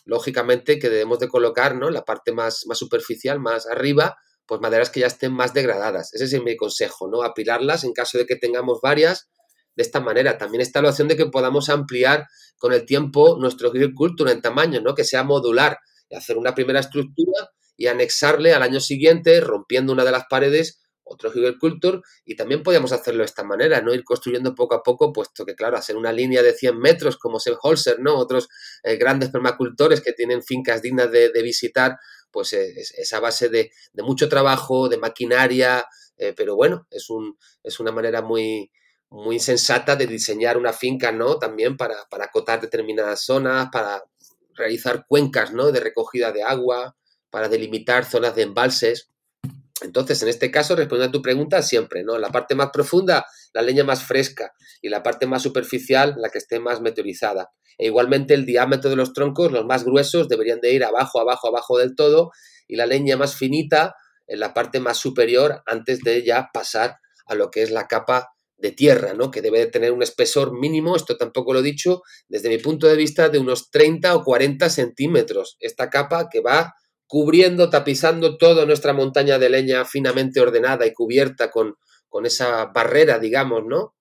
lógicamente que debemos de colocar, ¿no? La parte más, más superficial, más arriba, pues maderas que ya estén más degradadas. Ese es mi consejo, ¿no? Apilarlas en caso de que tengamos varias de esta manera. También está la opción de que podamos ampliar con el tiempo nuestro agricultura en tamaño, ¿no? Que sea modular y hacer una primera estructura y anexarle al año siguiente, rompiendo una de las paredes, otro Culture y también podíamos hacerlo de esta manera, no ir construyendo poco a poco, puesto que, claro, hacer una línea de 100 metros como Holzer, ¿no? Otros eh, grandes permacultores que tienen fincas dignas de, visitar, pues es, esa base de, mucho trabajo, de maquinaria, eh, pero bueno, es, un, es una manera muy, muy sensata de diseñar una finca, ¿no? También para, para acotar determinadas zonas, para realizar cuencas, ¿no? De recogida de agua, para delimitar zonas de embalses. Entonces, en este caso, respondiendo a tu pregunta, siempre, ¿no? La parte más profunda, la leña más fresca y la parte más superficial, la que esté más meteorizada. E igualmente el diámetro de los troncos, los más gruesos, deberían de ir abajo, abajo, abajo del todo y la leña más finita en la parte más superior antes de ya pasar a lo que es la capa de tierra, ¿no? Que debe tener un espesor mínimo, esto tampoco lo he dicho, desde mi punto de vista, de unos 30 o 40 centímetros. Esta capa que va cubriendo, tapizando toda nuestra montaña de leña finamente ordenada y cubierta con, con esa barrera, digamos, ¿no?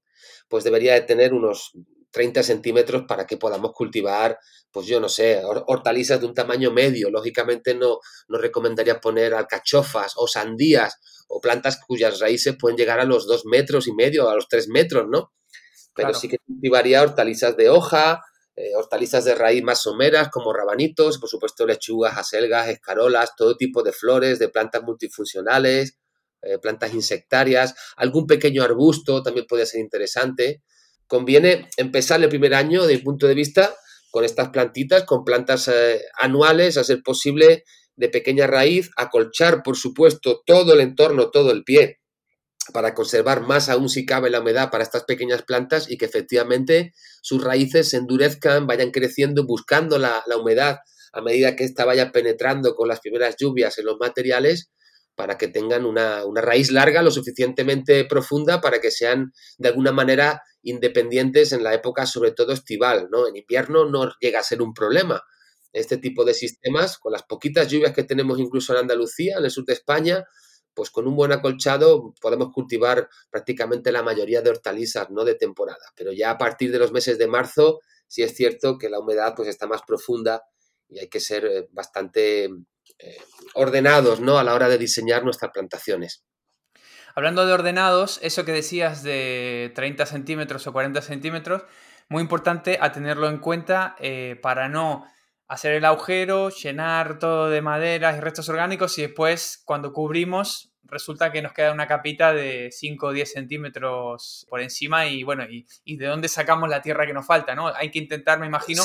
Pues debería de tener unos 30 centímetros para que podamos cultivar, pues yo no sé, hortalizas de un tamaño medio. Lógicamente no, no recomendaría poner alcachofas o sandías o plantas cuyas raíces pueden llegar a los dos metros y medio, a los tres metros, ¿no? Pero sí que cultivaría hortalizas de hoja, eh, hortalizas de raíz más someras como rabanitos, por supuesto lechugas, acelgas, escarolas, todo tipo de flores, de plantas multifuncionales, eh, plantas insectarias, algún pequeño arbusto también puede ser interesante. Conviene empezar el primer año, desde mi punto de vista, con estas plantitas, con plantas eh, anuales, a ser posible de pequeña raíz, acolchar, por supuesto, todo el entorno, todo el pie, para conservar más aún si cabe la humedad para estas pequeñas plantas y que efectivamente sus raíces se endurezcan, vayan creciendo, buscando la, humedad a medida que ésta vaya penetrando con las primeras lluvias en los materiales para que tengan una, una, raíz larga lo suficientemente profunda para que sean de alguna manera independientes en la época sobre todo estival, ¿no? En invierno no llega a ser un problema. Este tipo de sistemas, con las poquitas lluvias que tenemos incluso en Andalucía, en el sur de España, pues con un buen acolchado podemos cultivar prácticamente la mayoría de hortalizas, no de temporada. Pero ya a partir de los meses de marzo, sí es cierto que la humedad pues está más profunda y hay que ser eh, bastante eh, ordenados, ¿no? A la hora de diseñar nuestras plantaciones. Hablando de ordenados, eso que decías de 30 centímetros o 40 centímetros, muy importante a tenerlo en cuenta eh, para no hacer el agujero, llenar todo de maderas y restos orgánicos y después cuando cubrimos resulta que nos queda una capita de 5 o 10 centímetros por encima y bueno, y, de dónde sacamos la tierra que nos falta, ¿no? Hay que intentar, me imagino,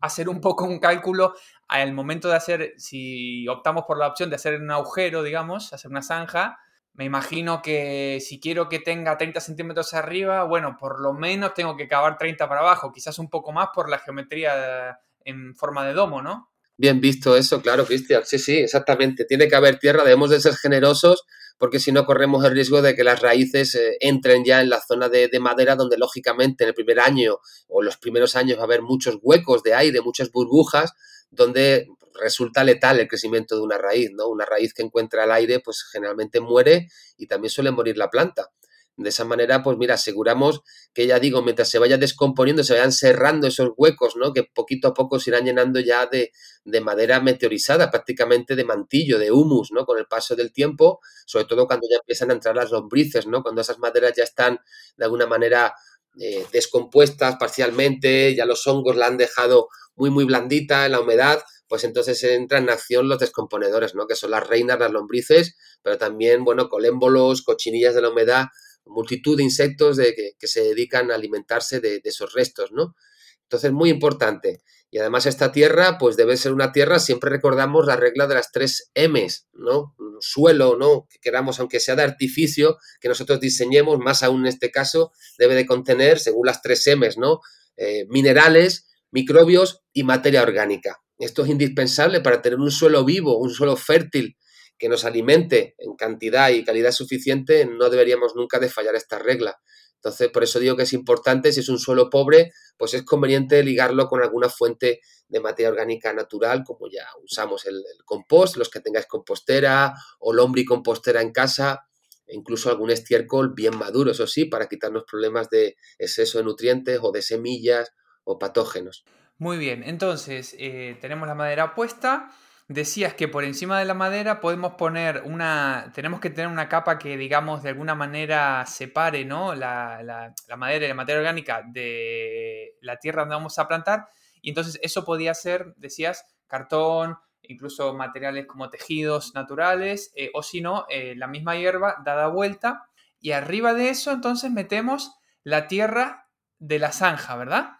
hacer un poco un cálculo al momento de hacer, si optamos por la opción de hacer un agujero, digamos, hacer una zanja, me imagino que si quiero que tenga 30 centímetros arriba, bueno, por lo menos tengo que cavar 30 para abajo, quizás un poco más por la geometría en forma de domo, ¿no? Bien visto eso, claro, Cristian. Sí, sí, exactamente. Tiene que haber tierra, debemos de ser generosos porque si no corremos el riesgo de que las raíces eh, entren ya en la zona de, de, madera donde lógicamente en el primer año o los primeros años va a haber muchos huecos de aire, muchas burbujas, donde resulta letal el crecimiento de una raíz, ¿no? Una raíz que encuentra el aire pues generalmente muere y también suele morir la planta. De esa manera, pues mira, aseguramos que ya digo, mientras se vaya descomponiendo, se vayan cerrando esos huecos, ¿no? Que poquito a poco se irán llenando ya de, de madera meteorizada, prácticamente de mantillo, de humus, ¿no? Con el paso del tiempo, sobre todo cuando ya empiezan a entrar las lombrices, ¿no? Cuando esas maderas ya están de alguna manera eh, descompuestas parcialmente, ya los hongos la han dejado muy, muy blandita en la humedad, pues entonces entran en acción los descomponedores, ¿no? Que son las reinas, las lombrices, pero también, bueno, colémbolos, cochinillas de la humedad, multitud de insectos de, que, se dedican a alimentarse de, esos restos, ¿no? Entonces, muy importante. Y además esta tierra, pues debe ser una tierra, siempre recordamos la regla de las tres M's, ¿no? Suelo, ¿no? Que queramos, aunque sea de artificio, que nosotros diseñemos, más aún en este caso, debe de contener, según las tres M's, ¿no? Eh, minerales, microbios y materia orgánica. Esto es indispensable para tener un suelo vivo, un suelo fértil, que nos alimente en cantidad y calidad suficiente, no deberíamos nunca de fallar esta regla. Entonces, por eso digo que es importante, si es un suelo pobre, pues es conveniente ligarlo con alguna fuente de materia orgánica natural, como ya usamos el, compost, los que tengáis compostera o lombricompostera en casa, e incluso algún estiércol bien maduro, eso sí, para quitarnos problemas de exceso de nutrientes o de semillas o patógenos. Muy bien, entonces eh, tenemos la madera puesta decías que por encima de la madera podemos poner una, tenemos que tener una capa que digamos de alguna manera separe ¿no? la, la, madera y la materia orgánica de la tierra donde vamos a plantar. Y entonces eso podía ser, decías, cartón, incluso materiales como tejidos naturales, eh, o si no, eh, la misma hierba dada vuelta. Y arriba de eso entonces metemos la tierra de la zanja, ¿verdad?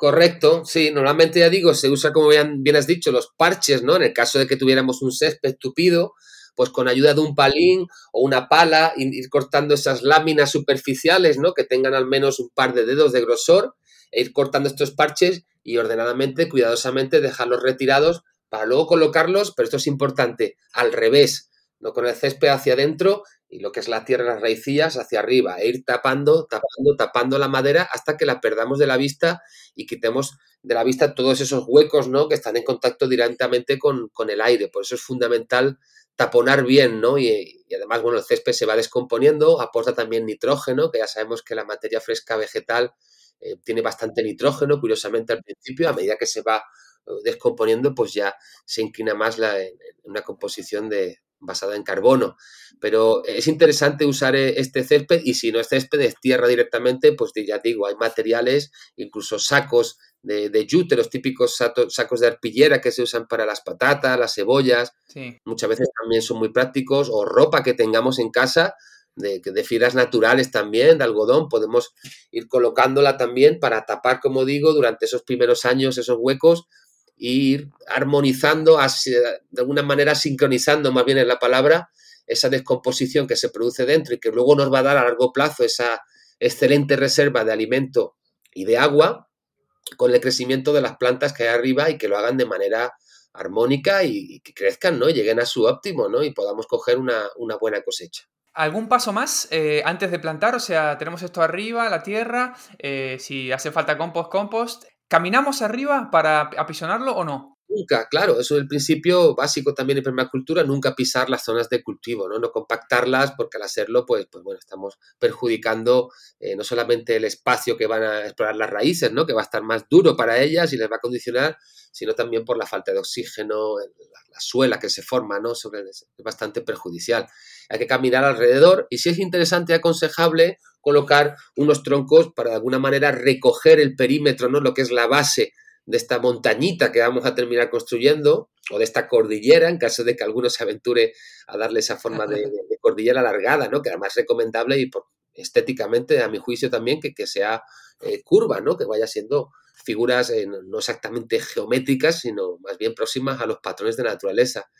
Correcto, sí, normalmente ya digo, se usa, como bien, has dicho, los parches, ¿no? En el caso de que tuviéramos un césped tupido, pues con ayuda de un palín o una pala, ir cortando esas láminas superficiales, ¿no? Que tengan al menos un par de dedos de grosor, e ir cortando estos parches y ordenadamente, cuidadosamente, dejarlos retirados para luego colocarlos, pero esto es importante, al revés, no con el césped hacia adentro y lo que es la tierra, las raicillas hacia arriba, e ir tapando, tapando, tapando la madera hasta que la perdamos de la vista y quitemos de la vista todos esos huecos, ¿no? Que están en contacto directamente con, con el aire. Por eso es fundamental taponar bien, ¿no? Y, además, bueno, el césped se va descomponiendo, aporta también nitrógeno, que ya sabemos que la materia fresca vegetal eh, tiene bastante nitrógeno, curiosamente al principio, a medida que se va eh, descomponiendo, pues ya se inclina más la, una composición de, basada en carbono. Pero es interesante usar eh, este césped y si no es césped, es tierra directamente, pues ya digo, hay materiales, incluso sacos de, de yute, los típicos sacos de arpillera que se usan para las patatas, las cebollas. Muchas veces también son muy prácticos o ropa que tengamos en casa. De, de fibras naturales también, de algodón, podemos ir colocándola también para tapar, como digo, durante esos primeros años esos huecos ir armonizando, de alguna manera sincronizando más bien en la palabra, esa descomposición que se produce dentro y que luego nos va a dar a largo plazo esa excelente reserva de alimento y de agua con el crecimiento de las plantas que hay arriba y que lo hagan de manera armónica y, que crezcan, ¿no? Lleguen a su óptimo, ¿no? Y podamos coger una, buena cosecha. ¿Algún paso más eh, antes de plantar? O sea, tenemos esto arriba, la tierra, eh, si hace falta compost, compost. ¿Caminamos arriba para apisonarlo o no? Nunca, claro, eso es el principio básico también en permacultura, nunca pisar las zonas de cultivo, ¿no? No compactarlas porque al hacerlo, pues, pues bueno, estamos perjudicando eh, no solamente el espacio que van a explorar las raíces, ¿no? Que va a estar más duro para ellas y les va a condicionar, sino también por la falta de oxígeno, la, suela que se forma, ¿no? Es bastante perjudicial. Hay que caminar alrededor y si es interesante y aconsejable, colocar unos troncos para de alguna manera recoger el perímetro, ¿no? Lo que es la base de esta montañita que vamos a terminar construyendo, o de esta cordillera, en caso de que alguno se aventure a darle esa forma de, cordillera alargada, ¿no? Que además es recomendable y estéticamente, a mi juicio también, que, que sea eh, curva, ¿no? Que vaya siendo figuras eh, no exactamente geométricas, sino más bien próximas a los patrones de naturaleza.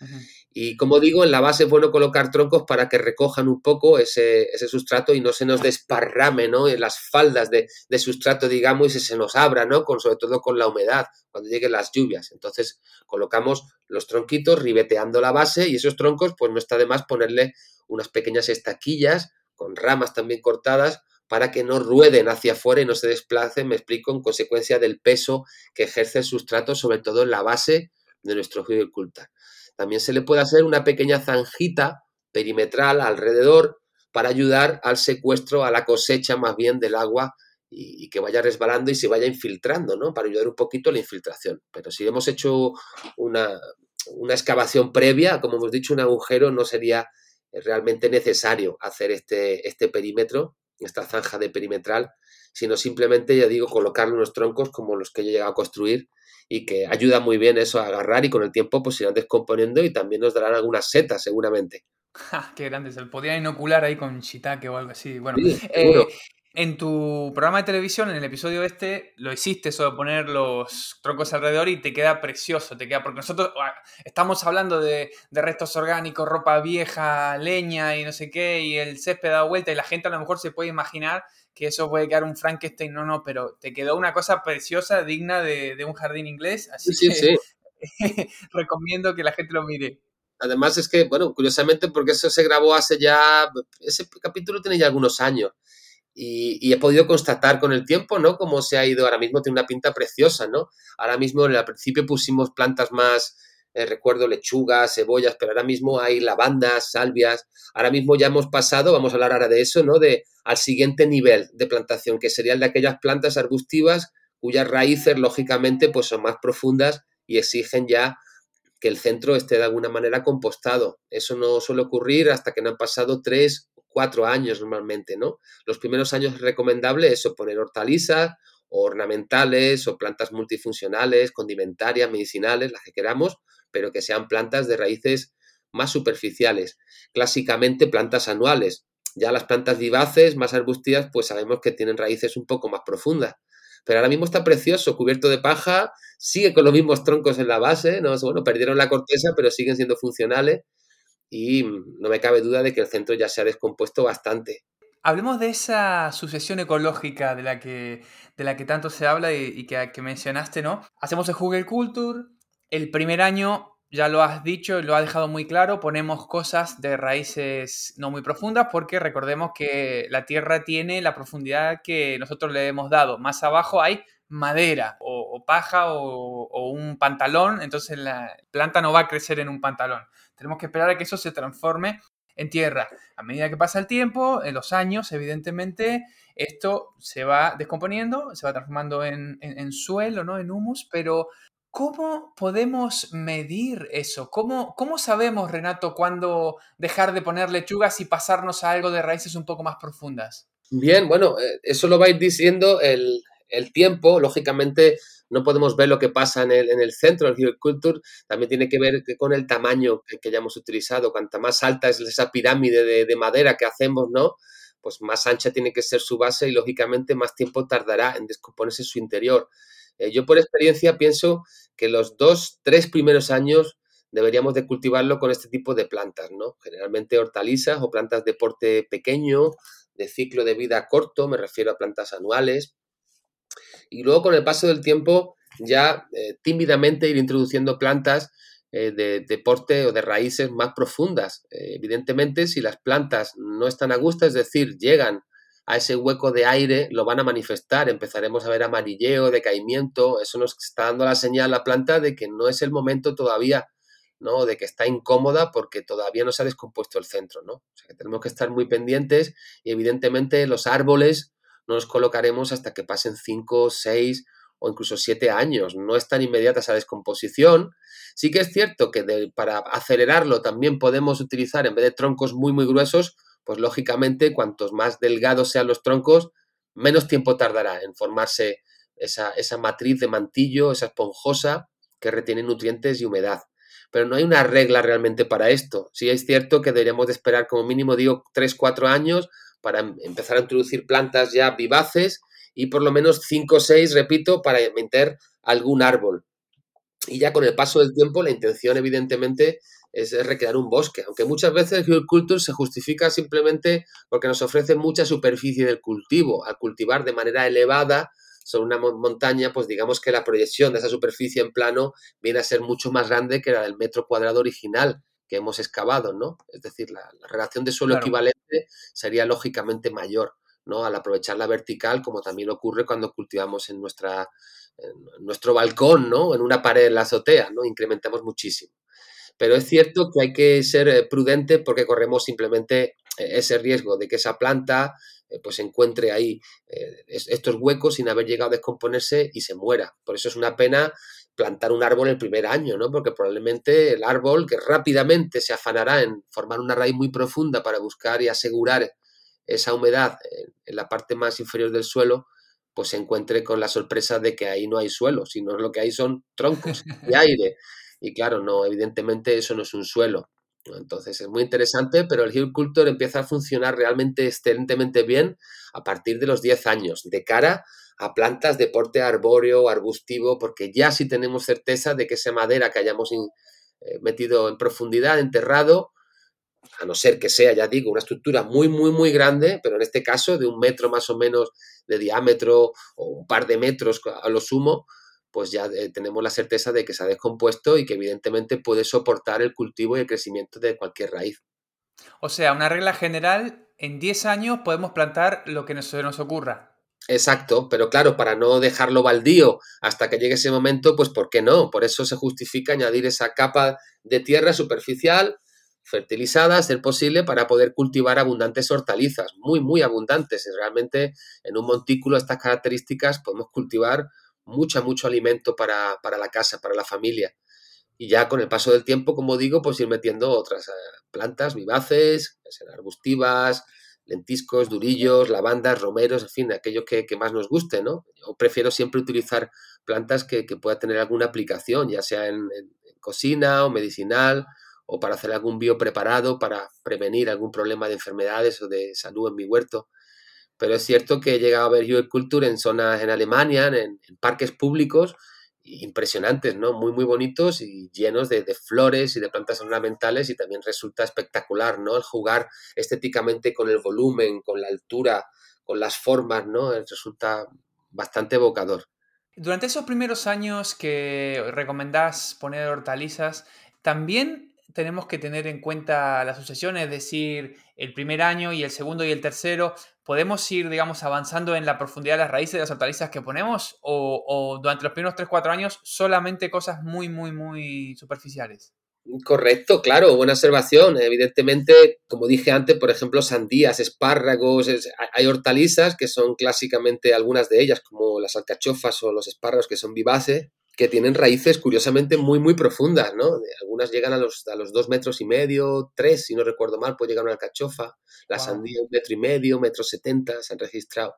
Y como digo, en la base es bueno colocar troncos para que recojan un poco ese, sustrato y no se nos desparrame ¿no? en las faldas de, sustrato, digamos, y se, nos abra, ¿no? Con, sobre todo con la humedad, cuando lleguen las lluvias. Entonces colocamos los tronquitos ribeteando la base y esos troncos, pues no está de más ponerle unas pequeñas estaquillas con ramas también cortadas para que no rueden hacia afuera y no se desplacen, me explico, en consecuencia del peso que ejerce el sustrato, sobre todo en la base de nuestro culta. También se le puede hacer una pequeña zanjita perimetral alrededor para ayudar al secuestro, a la cosecha más bien del agua y, que vaya resbalando y se vaya infiltrando, ¿no? Para ayudar un poquito a la infiltración. Pero si hemos hecho una, una excavación previa, como hemos dicho, un agujero, no sería realmente necesario hacer este, este perímetro esta zanja de perimetral, sino simplemente, ya digo, colocarle unos troncos como los que yo he llegado a construir y que ayuda muy bien eso a agarrar y con el tiempo pues irán descomponiendo y también nos darán algunas setas seguramente. ¡Qué grande! Se podía inocular ahí con shiitake o algo así. Bueno, eh, en tu programa de televisión, en el episodio este, lo hiciste eso de poner los troncos alrededor y te queda precioso, te queda, porque nosotros ah, estamos hablando de, restos orgánicos, ropa vieja, leña y no sé qué, y el césped da vuelta y la gente a lo mejor se puede imaginar que eso puede quedar un Frankenstein, no, no, pero te quedó una cosa preciosa, digna de, un jardín inglés, así que sí. recomiendo que la gente lo mire. Además es que, bueno, curiosamente, porque eso se grabó hace ya, ese capítulo tiene ya algunos años. Y, he podido constatar con el tiempo, ¿no? Cómo se ha ido, ahora mismo tiene una pinta preciosa, ¿no? Ahora mismo al principio pusimos plantas más, eh, recuerdo lechugas, cebollas, pero ahora mismo hay lavandas, salvias. Ahora mismo ya hemos pasado, vamos a hablar ahora de eso, ¿no? De al siguiente nivel de plantación, que sería el de aquellas plantas arbustivas cuyas raíces, lógicamente, pues son más profundas y exigen ya que el centro esté de alguna manera compostado. Eso no suele ocurrir hasta que no han pasado tres cuatro años normalmente, ¿no? Los primeros años es recomendable eso, poner hortalizas o ornamentales o plantas multifuncionales, condimentarias, medicinales, las que queramos, pero que sean plantas de raíces más superficiales. Clásicamente plantas anuales. Ya las plantas vivaces, más arbustivas, pues sabemos que tienen raíces un poco más profundas. Pero ahora mismo está precioso, cubierto de paja, sigue con los mismos troncos en la base, ¿no? Bueno, perdieron la corteza, pero siguen siendo funcionales y no me cabe duda de que el centro ya se ha descompuesto bastante. Hablemos de esa sucesión ecológica de la que, de la que tanto se habla y, que, mencionaste, ¿no? Hacemos el Google Culture, el primer año ya lo has dicho y lo has dejado muy claro, ponemos cosas de raíces no muy profundas porque recordemos que la tierra tiene la profundidad que nosotros le hemos dado. Más abajo hay madera o, paja o, un pantalón, entonces la planta no va a crecer en un pantalón. Tenemos que esperar a que eso se transforme en tierra. A medida que pasa el tiempo, en los años, evidentemente, esto se va descomponiendo, se va transformando en, en, suelo, ¿no? En humus, pero ¿cómo podemos medir eso? ¿Cómo, ¿Cómo sabemos, Renato, cuándo dejar de poner lechugas y pasarnos a algo de raíces un poco más profundas? Bien, bueno, eh, eso lo va a ir diciendo el, el tiempo, lógicamente no podemos ver lo que pasa en el, en el centro del Culture, también tiene que ver con el tamaño que, hayamos utilizado. Cuanta más alta es esa pirámide de, de, madera que hacemos, ¿no? Pues más ancha tiene que ser su base y lógicamente más tiempo tardará en descomponerse su interior. Eh, yo por experiencia pienso que los dos, tres primeros años deberíamos de cultivarlo con este tipo de plantas, ¿no? Generalmente hortalizas o plantas de porte pequeño, de ciclo de vida corto, me refiero a plantas anuales, y luego con el paso del tiempo ya eh, tímidamente ir introduciendo plantas eh, de, porte o de raíces más profundas. Eh, evidentemente, si las plantas no están a gusto, es decir, llegan a ese hueco de aire, lo van a manifestar, empezaremos a ver amarilleo, decaimiento, eso nos está dando la señal a la planta de que no es el momento todavía, ¿no? De que está incómoda porque todavía no se ha descompuesto el centro, ¿no? O sea que tenemos que estar muy pendientes y evidentemente los árboles no nos colocaremos hasta que pasen 5, 6 o incluso 7 años. No es tan inmediata esa descomposición. Sí que es cierto que para acelerarlo también podemos utilizar, en vez de troncos muy, muy gruesos, pues lógicamente cuantos más delgados sean los troncos, menos tiempo tardará en formarse esa, esa matriz de mantillo, esa esponjosa que retiene nutrientes y humedad. Pero no hay una regla realmente para esto. Sí es cierto que deberíamos de esperar como mínimo, digo, 3-4 años para em, empezar a introducir plantas ya vivaces y por lo menos 5 o 6, repito, para meter algún árbol. Y ya con el paso del tiempo, la intención, evidentemente, es recrear un bosque, aunque muchas veces el culture se justifica simplemente porque nos ofrece mucha superficie del cultivo. Al cultivar de manera elevada sobre una montaña, pues digamos que la proyección de esa superficie en plano viene a ser mucho más grande que la del metro cuadrado original que hemos excavado, ¿no? Es decir, la, la relación de suelo claro. equivalente sería lógicamente mayor, ¿no? Al aprovechar la vertical, como también ocurre cuando cultivamos en, nuestra, en nuestro balcón, ¿no? En una pared en la azotea, ¿no? Incrementamos muchísimo. Pero es cierto que hay que ser eh, prudente porque corremos simplemente eh, ese riesgo de que esa planta eh, pues encuentre ahí estos huecos sin haber llegado a descomponerse y se muera. Por eso es una pena plantar un árbol el primer año, ¿no? Porque probablemente el árbol, que rápidamente se afanará en formar una raíz muy profunda para buscar y asegurar esa humedad en la parte más inferior del suelo, pues se encuentre con la sorpresa de que ahí no hay suelo, sino lo que hay son troncos y aire. Y claro, no, evidentemente eso no es un suelo. Entonces es muy interesante, pero el Hill Culture empieza a funcionar realmente excelentemente bien a partir de los 10 años, de cara a plantas de porte arbóreo, arbustivo, porque ya sí tenemos certeza de que esa madera que hayamos eh, metido en profundidad, enterrado, a no ser que sea, ya digo, una estructura muy, muy, muy grande, pero en este caso de un metro más o menos de diámetro o un par de metros a lo sumo, pues ya eh, tenemos la certeza de que se ha descompuesto y que evidentemente puede soportar el cultivo y el crecimiento de cualquier raíz. O sea, una regla general, en 10 años podemos plantar lo que se nos ocurra. Exacto, pero claro, para no dejarlo baldío hasta que llegue ese momento, pues ¿por qué no? Por eso se justifica añadir esa capa de tierra superficial, fertilizada, a ser posible, para poder cultivar abundantes hortalizas, muy, muy abundantes. Y realmente en un montículo estas características podemos cultivar mucho, mucho alimento para, para, la casa, para la familia. Y ya con el paso del tiempo, como digo, pues ir metiendo otras eh, plantas vivaces, arbustivas, lentiscos, durillos, lavandas, romeros, en fin, aquello que, más nos guste, ¿no? Yo prefiero siempre utilizar plantas que, que pueda tener alguna aplicación, ya sea en, cocina o medicinal, o para hacer algún biopreparado para prevenir algún problema de enfermedades o de salud en mi huerto. Pero es cierto que he llegado a ver Culture en zonas en Alemania, en parques públicos, impresionantes, ¿no? Muy, muy bonitos y llenos de, flores y de plantas ornamentales y también resulta espectacular, ¿no? El jugar estéticamente con el volumen, con la altura, con las formas, ¿no? Resulta bastante evocador. Durante esos primeros años que recomendás poner hortalizas, También tenemos que tener en cuenta la sucesión, es decir, el primer año y el segundo y el tercero. ¿Podemos ir, digamos, avanzando en la profundidad de las raíces de las hortalizas que ponemos? ¿O, durante los primeros 3-4 años solamente cosas muy, muy, muy superficiales? Correcto, claro, buena observación. Evidentemente, como dije antes, por ejemplo, sandías, espárragos, hay hortalizas que son clásicamente algunas de ellas, como las alcachofas o los espárragos que son vivaces, que tienen raíces curiosamente muy, muy profundas, ¿no? Algunas llegan a los, a los dos metros y medio, tres, si no recuerdo mal, puede llegar una alcachofa, la sandía un metro y medio, metro setenta, se han registrado.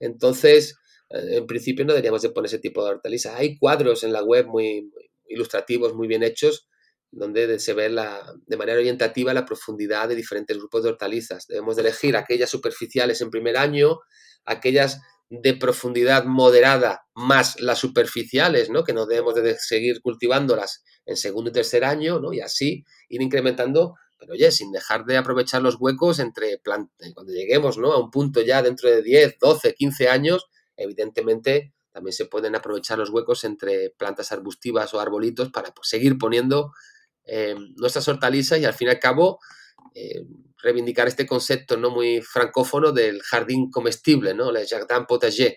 Entonces, eh, en principio no deberíamos de poner ese tipo de hortalizas. Hay cuadros en la web muy, muy ilustrativos, muy bien hechos, donde se ve la, de manera orientativa la profundidad de diferentes grupos de hortalizas. Debemos de elegir aquellas superficiales en primer año, aquellas de profundidad moderada más las superficiales, ¿no? que no debemos de seguir cultivándolas en segundo y tercer año, ¿no? y así ir incrementando, pero oye, sin dejar de aprovechar los huecos entre plantas, cuando lleguemos ¿no? a un punto ya dentro de 10, 12, 15 años, evidentemente también se pueden aprovechar los huecos entre plantas arbustivas o arbolitos para pues, seguir poniendo eh, nuestras hortalizas y al fin y al cabo eh, reivindicar este concepto no muy francófono del jardín comestible, ¿no? Le jardin potager,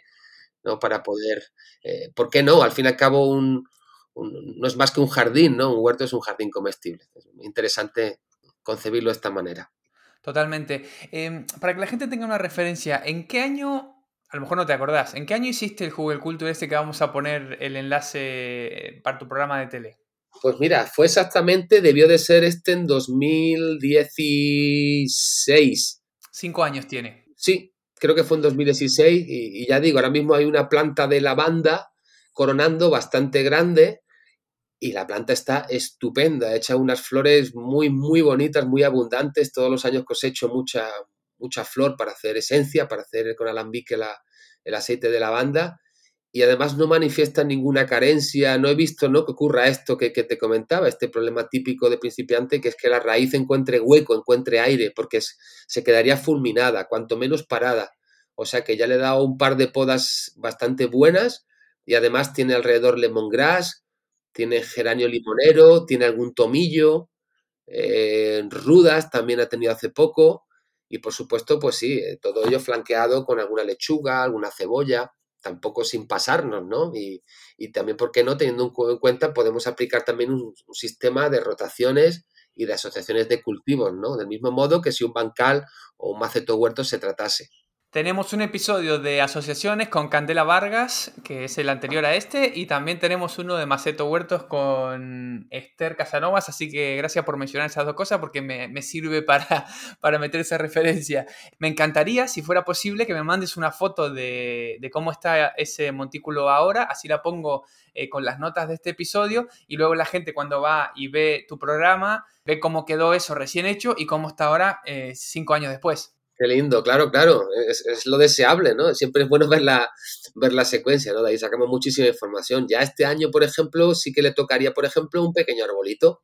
¿no? Para poder, eh, ¿por qué no? Al fin y al cabo un, no es más que un jardín, ¿no? Un huerto es un jardín comestible. Es interesante concebirlo de esta manera. Totalmente. Em, para que la gente tenga una referencia, ¿en qué año a lo mejor no te acordás. ¿En qué año hiciste el Google Culture este que vamos a poner el enlace para tu programa de tele? Pues mira, fue exactamente, debió de ser este en 2016. Cinco años tiene. Sí, creo que fue en 2016 y, ya digo, ahora mismo hay una planta de lavanda coronando bastante grande y la planta está estupenda, hecha unas flores muy, muy bonitas, muy abundantes. Todos los años cosecho mucha, mucha flor para hacer esencia, para hacer con alambique la, el aceite de lavanda y además no manifiesta ninguna carencia. No he visto ¿no? que ocurra esto que, te comentaba, este problema típico de principiante, que es que la raíz encuentre hueco, encuentre aire, porque se quedaría fulminada, cuanto menos parada. O sea que ya le he dado un par de podas bastante buenas y además tiene alrededor lemongrass, tiene geranio limonero, tiene algún tomillo, eh, rudas también ha tenido hace poco y por supuesto, pues sí, eh, todo ello flanqueado con alguna lechuga, alguna cebolla tampoco sin pasarnos, ¿no? Y, también, ¿por qué no? Teniendo en cuenta, podemos aplicar también un, sistema de rotaciones y de asociaciones de cultivos, ¿no? Del mismo modo que si un bancal o un maceto huerto se tratase. Tenemos un episodio de asociaciones con Candela Vargas, que es el anterior a este, y también tenemos uno de Maceto Huertos con Esther Casanovas, así que gracias por mencionar esas dos cosas porque me, sirve para, para, meter esa referencia. Me encantaría, si fuera posible, que me mandes una foto de, cómo está ese montículo ahora, así la pongo eh, con las notas de este episodio, y luego la gente cuando va y ve tu programa, ve cómo quedó eso recién hecho y cómo está ahora eh, cinco años después. Qué lindo, claro, claro, es, lo deseable, ¿no? Siempre es bueno ver la, ver la secuencia, ¿no? De ahí sacamos muchísima información. Ya este año, por ejemplo, sí que le tocaría, por ejemplo, un pequeño arbolito,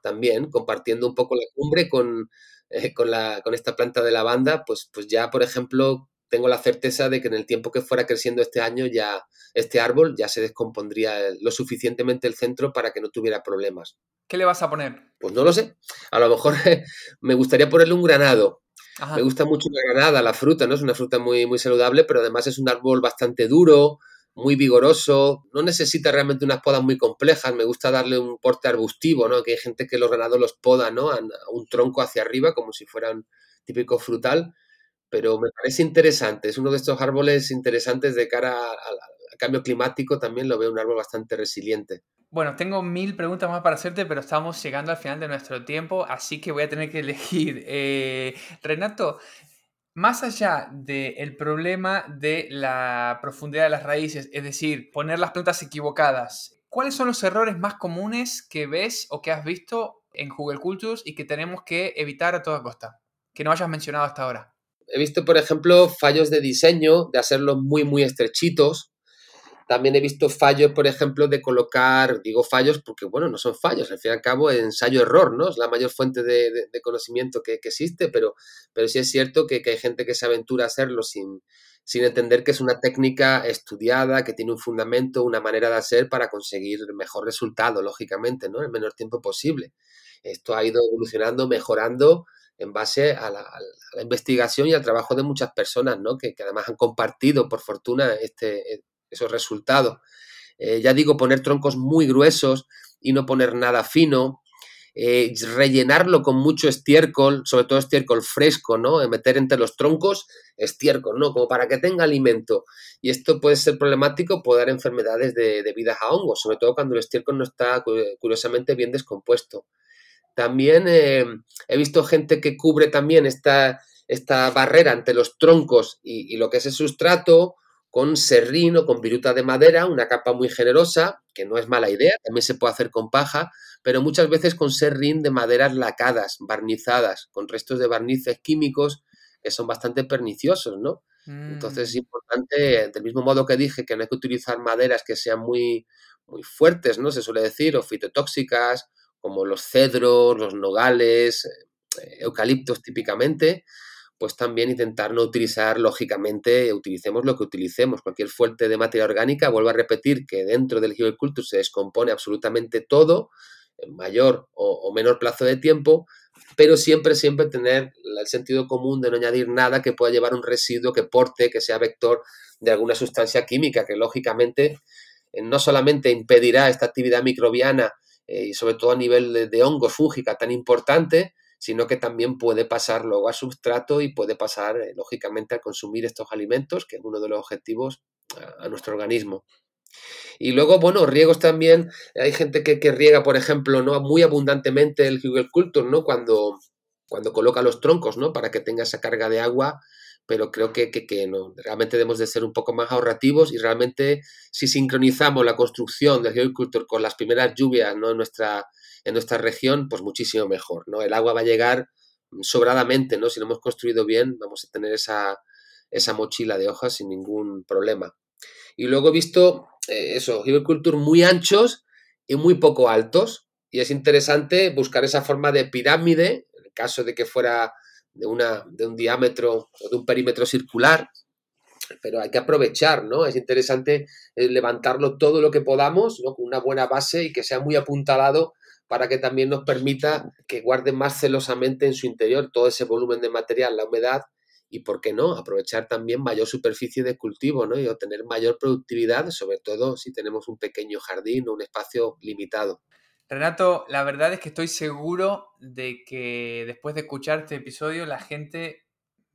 también, compartiendo un poco la cumbre con, eh, con, la, con esta planta de lavanda, pues, pues ya, por ejemplo, tengo la certeza de que en el tiempo que fuera creciendo este año ya este árbol ya se descompondría lo suficientemente el centro para que no tuviera problemas. ¿Qué le vas a poner? Pues no lo sé. A lo mejor me gustaría ponerle un granado, me gusta mucho la granada, la fruta, ¿no? Es una fruta muy, muy saludable, pero además es un árbol bastante duro, muy vigoroso, no necesita realmente unas podas muy complejas, me gusta darle un porte arbustivo, ¿no? Que hay gente que los granados los poda, ¿no? A, un tronco hacia arriba, como si fueran típico frutal, pero me parece interesante, es uno de estos árboles interesantes de cara al cambio climático, también lo veo un árbol bastante resiliente. Bueno, tengo mil preguntas más para hacerte, pero estamos llegando al final de nuestro tiempo, así que voy a tener que elegir. Eh, Renato, más allá del problema de la profundidad de las raíces, es decir, poner las plantas equivocadas, ¿cuáles son los errores más comunes que ves o que has visto en Google Cultures y que tenemos que evitar a toda costa? Que no hayas mencionado hasta ahora. He visto, por ejemplo, fallos de diseño, de hacerlos muy, muy estrechitos, también he visto fallos, por ejemplo, de colocar, digo fallos porque, bueno, no son fallos, al fin y al cabo, ensayo-error, ¿no? Es la mayor fuente de, conocimiento que, existe, pero, pero sí es cierto que, hay gente que se aventura a hacerlo sin, sin entender que es una técnica estudiada, que tiene un fundamento, una manera de hacer para conseguir el mejor resultado, lógicamente, ¿no? El menor tiempo posible. Esto ha ido evolucionando, mejorando en base a la, investigación y al trabajo de muchas personas, ¿no? Que, además han compartido, por fortuna, este, e, esos resultados. Eh, ya digo, poner troncos muy gruesos y no poner nada fino, eh, rellenarlo con mucho estiércol, sobre todo estiércol fresco, ¿no? Eh, meter entre los troncos estiércol, ¿no? Como para que tenga alimento. Y esto puede ser problemático, puede dar enfermedades de, debidas a hongos, sobre todo cuando el estiércol no está curiosamente bien descompuesto. También he visto gente que cubre también esta, esta barrera entre los troncos y, y lo que es el sustrato, con serrín o con viruta de madera, una capa muy generosa, que no es mala idea, también se puede hacer con paja, pero muchas veces con serrín de maderas lacadas, barnizadas, con restos de barnices químicos que son bastante perniciosos, ¿no? Entonces es mm. importante, del mismo modo que dije que no hay que utilizar maderas que sean muy, muy fuertes, ¿no? Se suele decir, o fitotóxicas, como los cedros, los nogales, eh, eucaliptos típicamente, pues también intentar no utilizar, lógicamente, utilicemos lo que utilicemos, cualquier fuente de materia orgánica, vuelvo a repetir que dentro del Culture se descompone absolutamente todo, en mayor o, menor plazo de tiempo, pero siempre, siempre tener el sentido común de no añadir nada que pueda llevar un residuo que porte, que sea vector de alguna sustancia química, que lógicamente eh, no solamente impedirá esta actividad microbiana eh, y sobre todo a nivel de, de hongo fúngica tan importante, sino que también puede pasar luego al sustrato y puede pasar, eh, lógicamente, a consumir estos alimentos, que es uno de los objetivos a, nuestro organismo. Y luego, bueno, riegos también, hay gente que, riega, por ejemplo, ¿no? muy abundantemente el Google Culture, ¿no? Cuando, cuando coloca los troncos, ¿no? Para que tenga esa carga de agua, pero creo que, que, no, realmente debemos de ser un poco más ahorrativos y realmente si sincronizamos la construcción del Google Culture con las primeras lluvias, ¿no? En nuestra, en nuestra región, pues muchísimo mejor, ¿no? El agua va a llegar sobradamente, ¿no? Si lo hemos construido bien, vamos a tener esa, esa mochila de hojas sin ningún problema. Y luego he visto eh, eso, Culture muy anchos y muy poco altos. Y es interesante buscar esa forma de pirámide, en el caso de que fuera de, una, de un diámetro o de un perímetro circular, pero hay que aprovechar, ¿no? Es interesante eh, levantarlo todo lo que podamos, ¿no? Con una buena base y que sea muy apuntalado para que también nos permita que guarde más celosamente en su interior todo ese volumen de material, la humedad, y, ¿por qué no?, aprovechar también mayor superficie de cultivo ¿no? y obtener mayor productividad, sobre todo si tenemos un pequeño jardín o un espacio limitado. Renato, la verdad es que estoy seguro de que después de escuchar este episodio la gente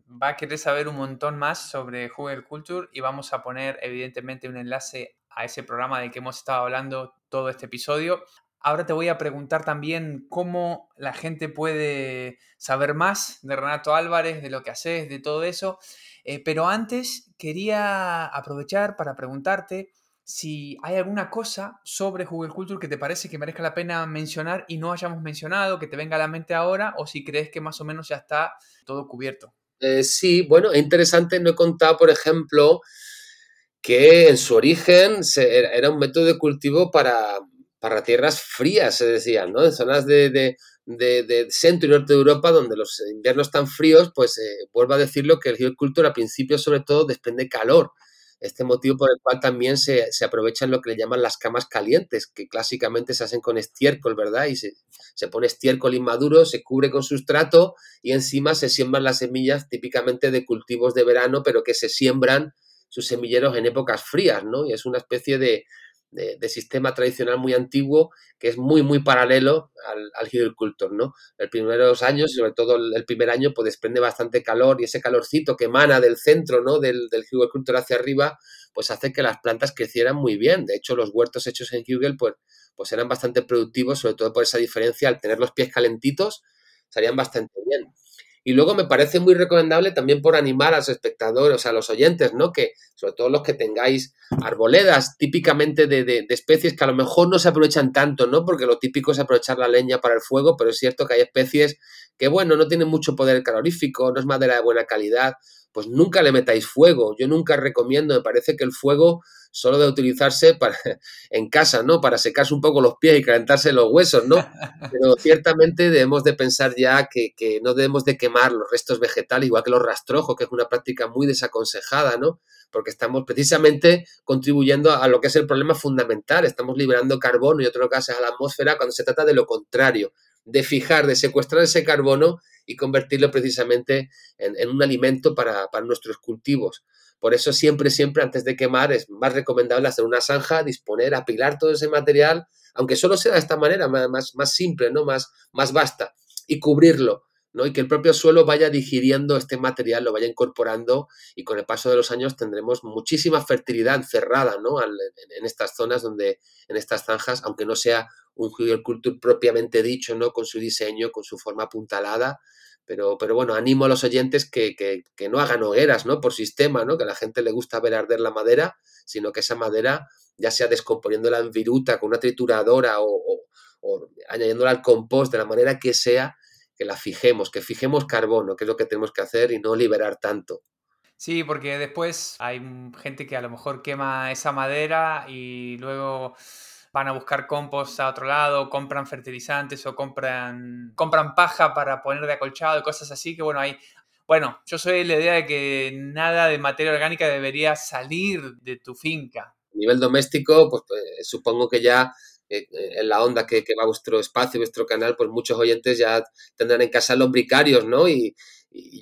va a querer saber un montón más sobre Google Culture y vamos a poner evidentemente un enlace a ese programa del que hemos estado hablando todo este episodio. Ahora te voy a preguntar también cómo la gente puede saber más de Renato Álvarez, de lo que haces, de todo eso. Eh, pero antes quería aprovechar para preguntarte si hay alguna cosa sobre Google Culture que te parece que merezca la pena mencionar y no hayamos mencionado, que te venga a la mente ahora, o si crees que más o menos ya está todo cubierto. Eh, sí, bueno, es interesante, no he contado, por ejemplo, que en su origen era un método de cultivo para, para tierras frías, se decía, ¿no? En zonas de, centro y norte de Europa, donde los inviernos están fríos, pues eh, vuelvo a decirlo que el culture al principio sobre todo desprende calor. Este motivo por el cual también se, aprovechan lo que le llaman las camas calientes, que clásicamente se hacen con estiércol, ¿verdad? Y se, se pone estiércol inmaduro, se cubre con sustrato y encima se siembran las semillas típicamente de cultivos de verano, pero que se siembran sus semilleros en épocas frías, ¿no? Y es una especie de, de, sistema tradicional muy antiguo que es muy, muy paralelo al, al culture, ¿no? Los primeros años, sobre todo el, primer año, pues desprende bastante calor y ese calorcito que emana del centro, ¿no? Del, del culture hacia arriba, pues hace que las plantas crecieran muy bien. De hecho, los huertos hechos en Hugel, pues, pues eran bastante productivos, sobre todo por esa diferencia, al tener los pies calentitos, salían bastante bien. Y luego me parece muy recomendable también por animar a los espectadores, a los oyentes, ¿no? Que sobre todo los que tengáis arboledas típicamente de, de, especies que a lo mejor no se aprovechan tanto, ¿no? Porque lo típico es aprovechar la leña para el fuego, pero es cierto que hay especies que, bueno, no tienen mucho poder calorífico, no es madera de buena calidad, pues nunca le metáis fuego. Yo nunca recomiendo, me parece que el fuego solo debe utilizarse para, en casa, ¿no? Para secarse un poco los pies y calentarse los huesos, ¿no? Pero ciertamente debemos de pensar ya que, que no debemos de quemar los restos vegetales, igual que los rastrojos, que es una práctica muy desaconsejada, ¿no? Porque estamos precisamente contribuyendo a lo que es el problema fundamental. Estamos liberando carbono y otros gases a la atmósfera cuando se trata de lo contrario, de fijar, de secuestrar ese carbono y convertirlo precisamente en, un alimento para, nuestros cultivos. Por eso siempre, siempre antes de quemar es más recomendable hacer una zanja, disponer, apilar todo ese material, aunque solo sea de esta manera, más, más simple, ¿no? más, más vasta, y cubrirlo. ¿No? Y que el propio suelo vaya digiriendo este material, lo vaya incorporando y con el paso de los años tendremos muchísima fertilidad encerrada, ¿no? En estas zonas donde, en estas zanjas, aunque no sea un culture propiamente dicho, ¿no? Con su diseño, con su forma apuntalada, pero, pero bueno, animo a los oyentes que, que, no hagan hogueras, ¿no? Por sistema, ¿no? Que a la gente le gusta ver arder la madera, sino que esa madera, ya sea descomponiéndola en viruta con una trituradora o, o añadiéndola al compost de la manera que sea, que la fijemos, que fijemos carbono, que es lo que tenemos que hacer y no liberar tanto. Sí, porque después hay gente que a lo mejor quema esa madera y luego van a buscar compost a otro lado, compran fertilizantes o compran, compran paja para poner de acolchado y cosas así, que bueno, hay... Bueno, yo soy la idea de que nada de materia orgánica debería salir de tu finca. A nivel doméstico, pues, pues supongo que ya eh, en la onda que, va vuestro espacio, vuestro canal, pues muchos oyentes ya tendrán en casa lombricarios, ¿no? Y,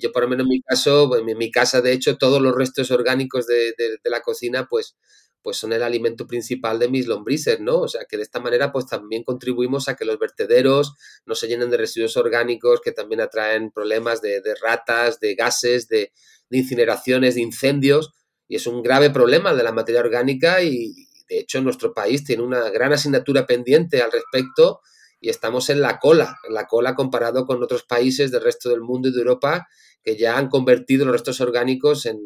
yo por lo menos en mi caso, pues, en mi casa de hecho todos los restos orgánicos de, la cocina pues, pues son el alimento principal de mis lombrices, ¿no? O sea que de esta manera pues también contribuimos a que los vertederos no se llenen de residuos orgánicos que también atraen problemas de, ratas, de gases, de, de, incineraciones, de incendios y es un grave problema de la materia orgánica y, de hecho, nuestro país tiene una gran asignatura pendiente al respecto y estamos en la cola, en la cola comparado con otros países del resto del mundo y de Europa que ya han convertido los restos orgánicos en,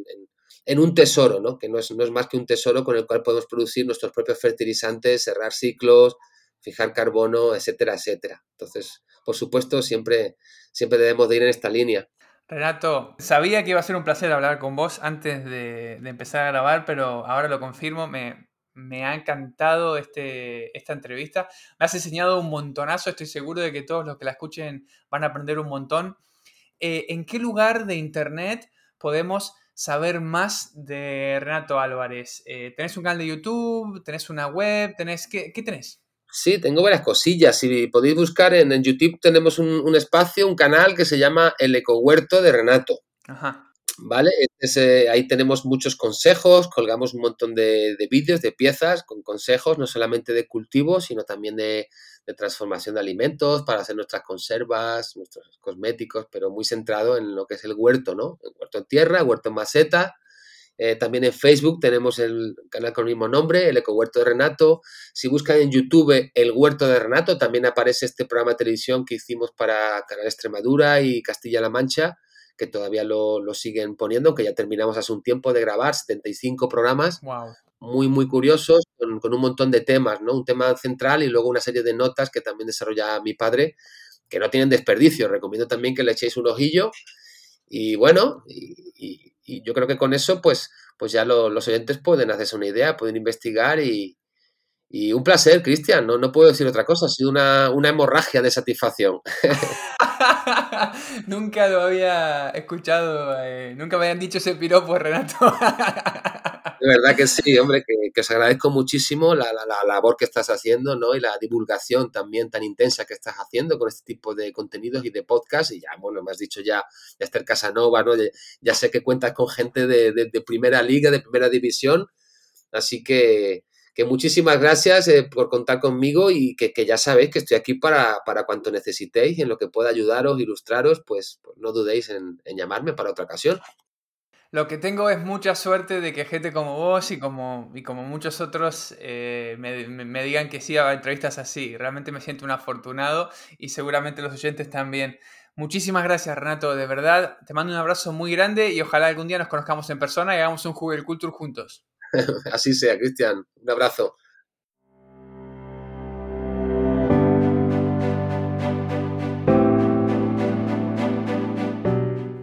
un tesoro, ¿no? que no es, no es, más que un tesoro con el cual podemos producir nuestros propios fertilizantes, cerrar ciclos, fijar carbono, etcétera, etcétera. Entonces, por supuesto, siempre, siempre debemos de ir en esta línea. Renato, sabía que iba a ser un placer hablar con vos antes de, de empezar a grabar, pero ahora lo confirmo, me, me ha encantado este, esta entrevista. Me has enseñado un montonazo, estoy seguro de que todos los que la escuchen van a aprender un montón. Eh, ¿En qué lugar de internet podemos saber más de Renato Álvarez? Eh, ¿Tenés un canal de YouTube? ¿Tenés una web? ¿Tenés, qué, ¿Qué tenés? Sí, tengo varias cosillas. Si podéis buscar en, YouTube, tenemos un, un, espacio, un canal que se llama El Ecohuerto de Renato. Ajá. ¿Vale? ahí tenemos muchos consejos, colgamos un montón de, vídeos, de piezas con consejos, no solamente de cultivo, sino también de, transformación de alimentos para hacer nuestras conservas, nuestros cosméticos, pero muy centrado en lo que es el huerto, ¿no? El huerto en tierra, huerto en maceta. Eh, también en Facebook tenemos el canal con el mismo nombre, el Eco Huerto de Renato. Si buscan en YouTube el Huerto de Renato, también aparece este programa de televisión que hicimos para Canal Extremadura y Castilla-La Mancha, que todavía lo, siguen poniendo, que ya terminamos hace un tiempo de grabar 75 programas. Muy, muy curiosos, con, un montón de temas, ¿no? Un tema central y luego una serie de notas que también desarrolla mi padre, que no tienen desperdicio. Recomiendo también que le echéis un ojillo. Y bueno, y, yo creo que con eso, pues, pues ya los oyentes pueden hacerse una idea, pueden investigar y, y un placer, Cristian, no, no puedo decir otra cosa, ha sido una, una hemorragia de satisfacción. nunca lo había escuchado, eh, nunca me habían dicho ese piropo, Renato. de verdad que sí, hombre, que, os agradezco muchísimo la, labor que estás haciendo, ¿no? Y la divulgación también tan intensa que estás haciendo con este tipo de contenidos y de podcast. Y ya, bueno, me has dicho ya, Esther Casanova, ¿no? Ya, sé que cuentas con gente de, de primera liga, de primera división. Así que, que muchísimas gracias eh, por contar conmigo y que, ya sabéis que estoy aquí para, para, cuanto necesitéis y en lo que pueda ayudaros, ilustraros, pues, pues no dudéis en, llamarme para otra ocasión. Lo que tengo es mucha suerte de que gente como vos y como, y como muchos otros eh, me, digan que sí a entrevistas así. Realmente me siento un afortunado y seguramente los oyentes también. Muchísimas gracias, Renato, de verdad. Te mando un abrazo muy grande y ojalá algún día nos conozcamos en persona y hagamos un Google Culture juntos. Así sea, Cristian. Un abrazo.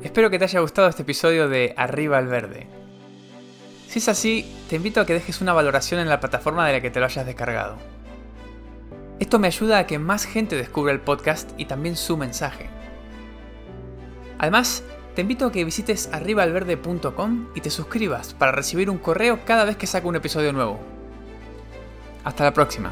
Espero que te haya gustado este episodio de Arriba al Verde. Si es así, te invito a que dejes una valoración en la plataforma de la que te lo hayas descargado. Esto me ayuda a que más gente descubra el podcast y también su mensaje. Además, te invito a que visites arribaalverde.com y te suscribas para recibir un correo cada vez que saco un episodio nuevo. Hasta la próxima.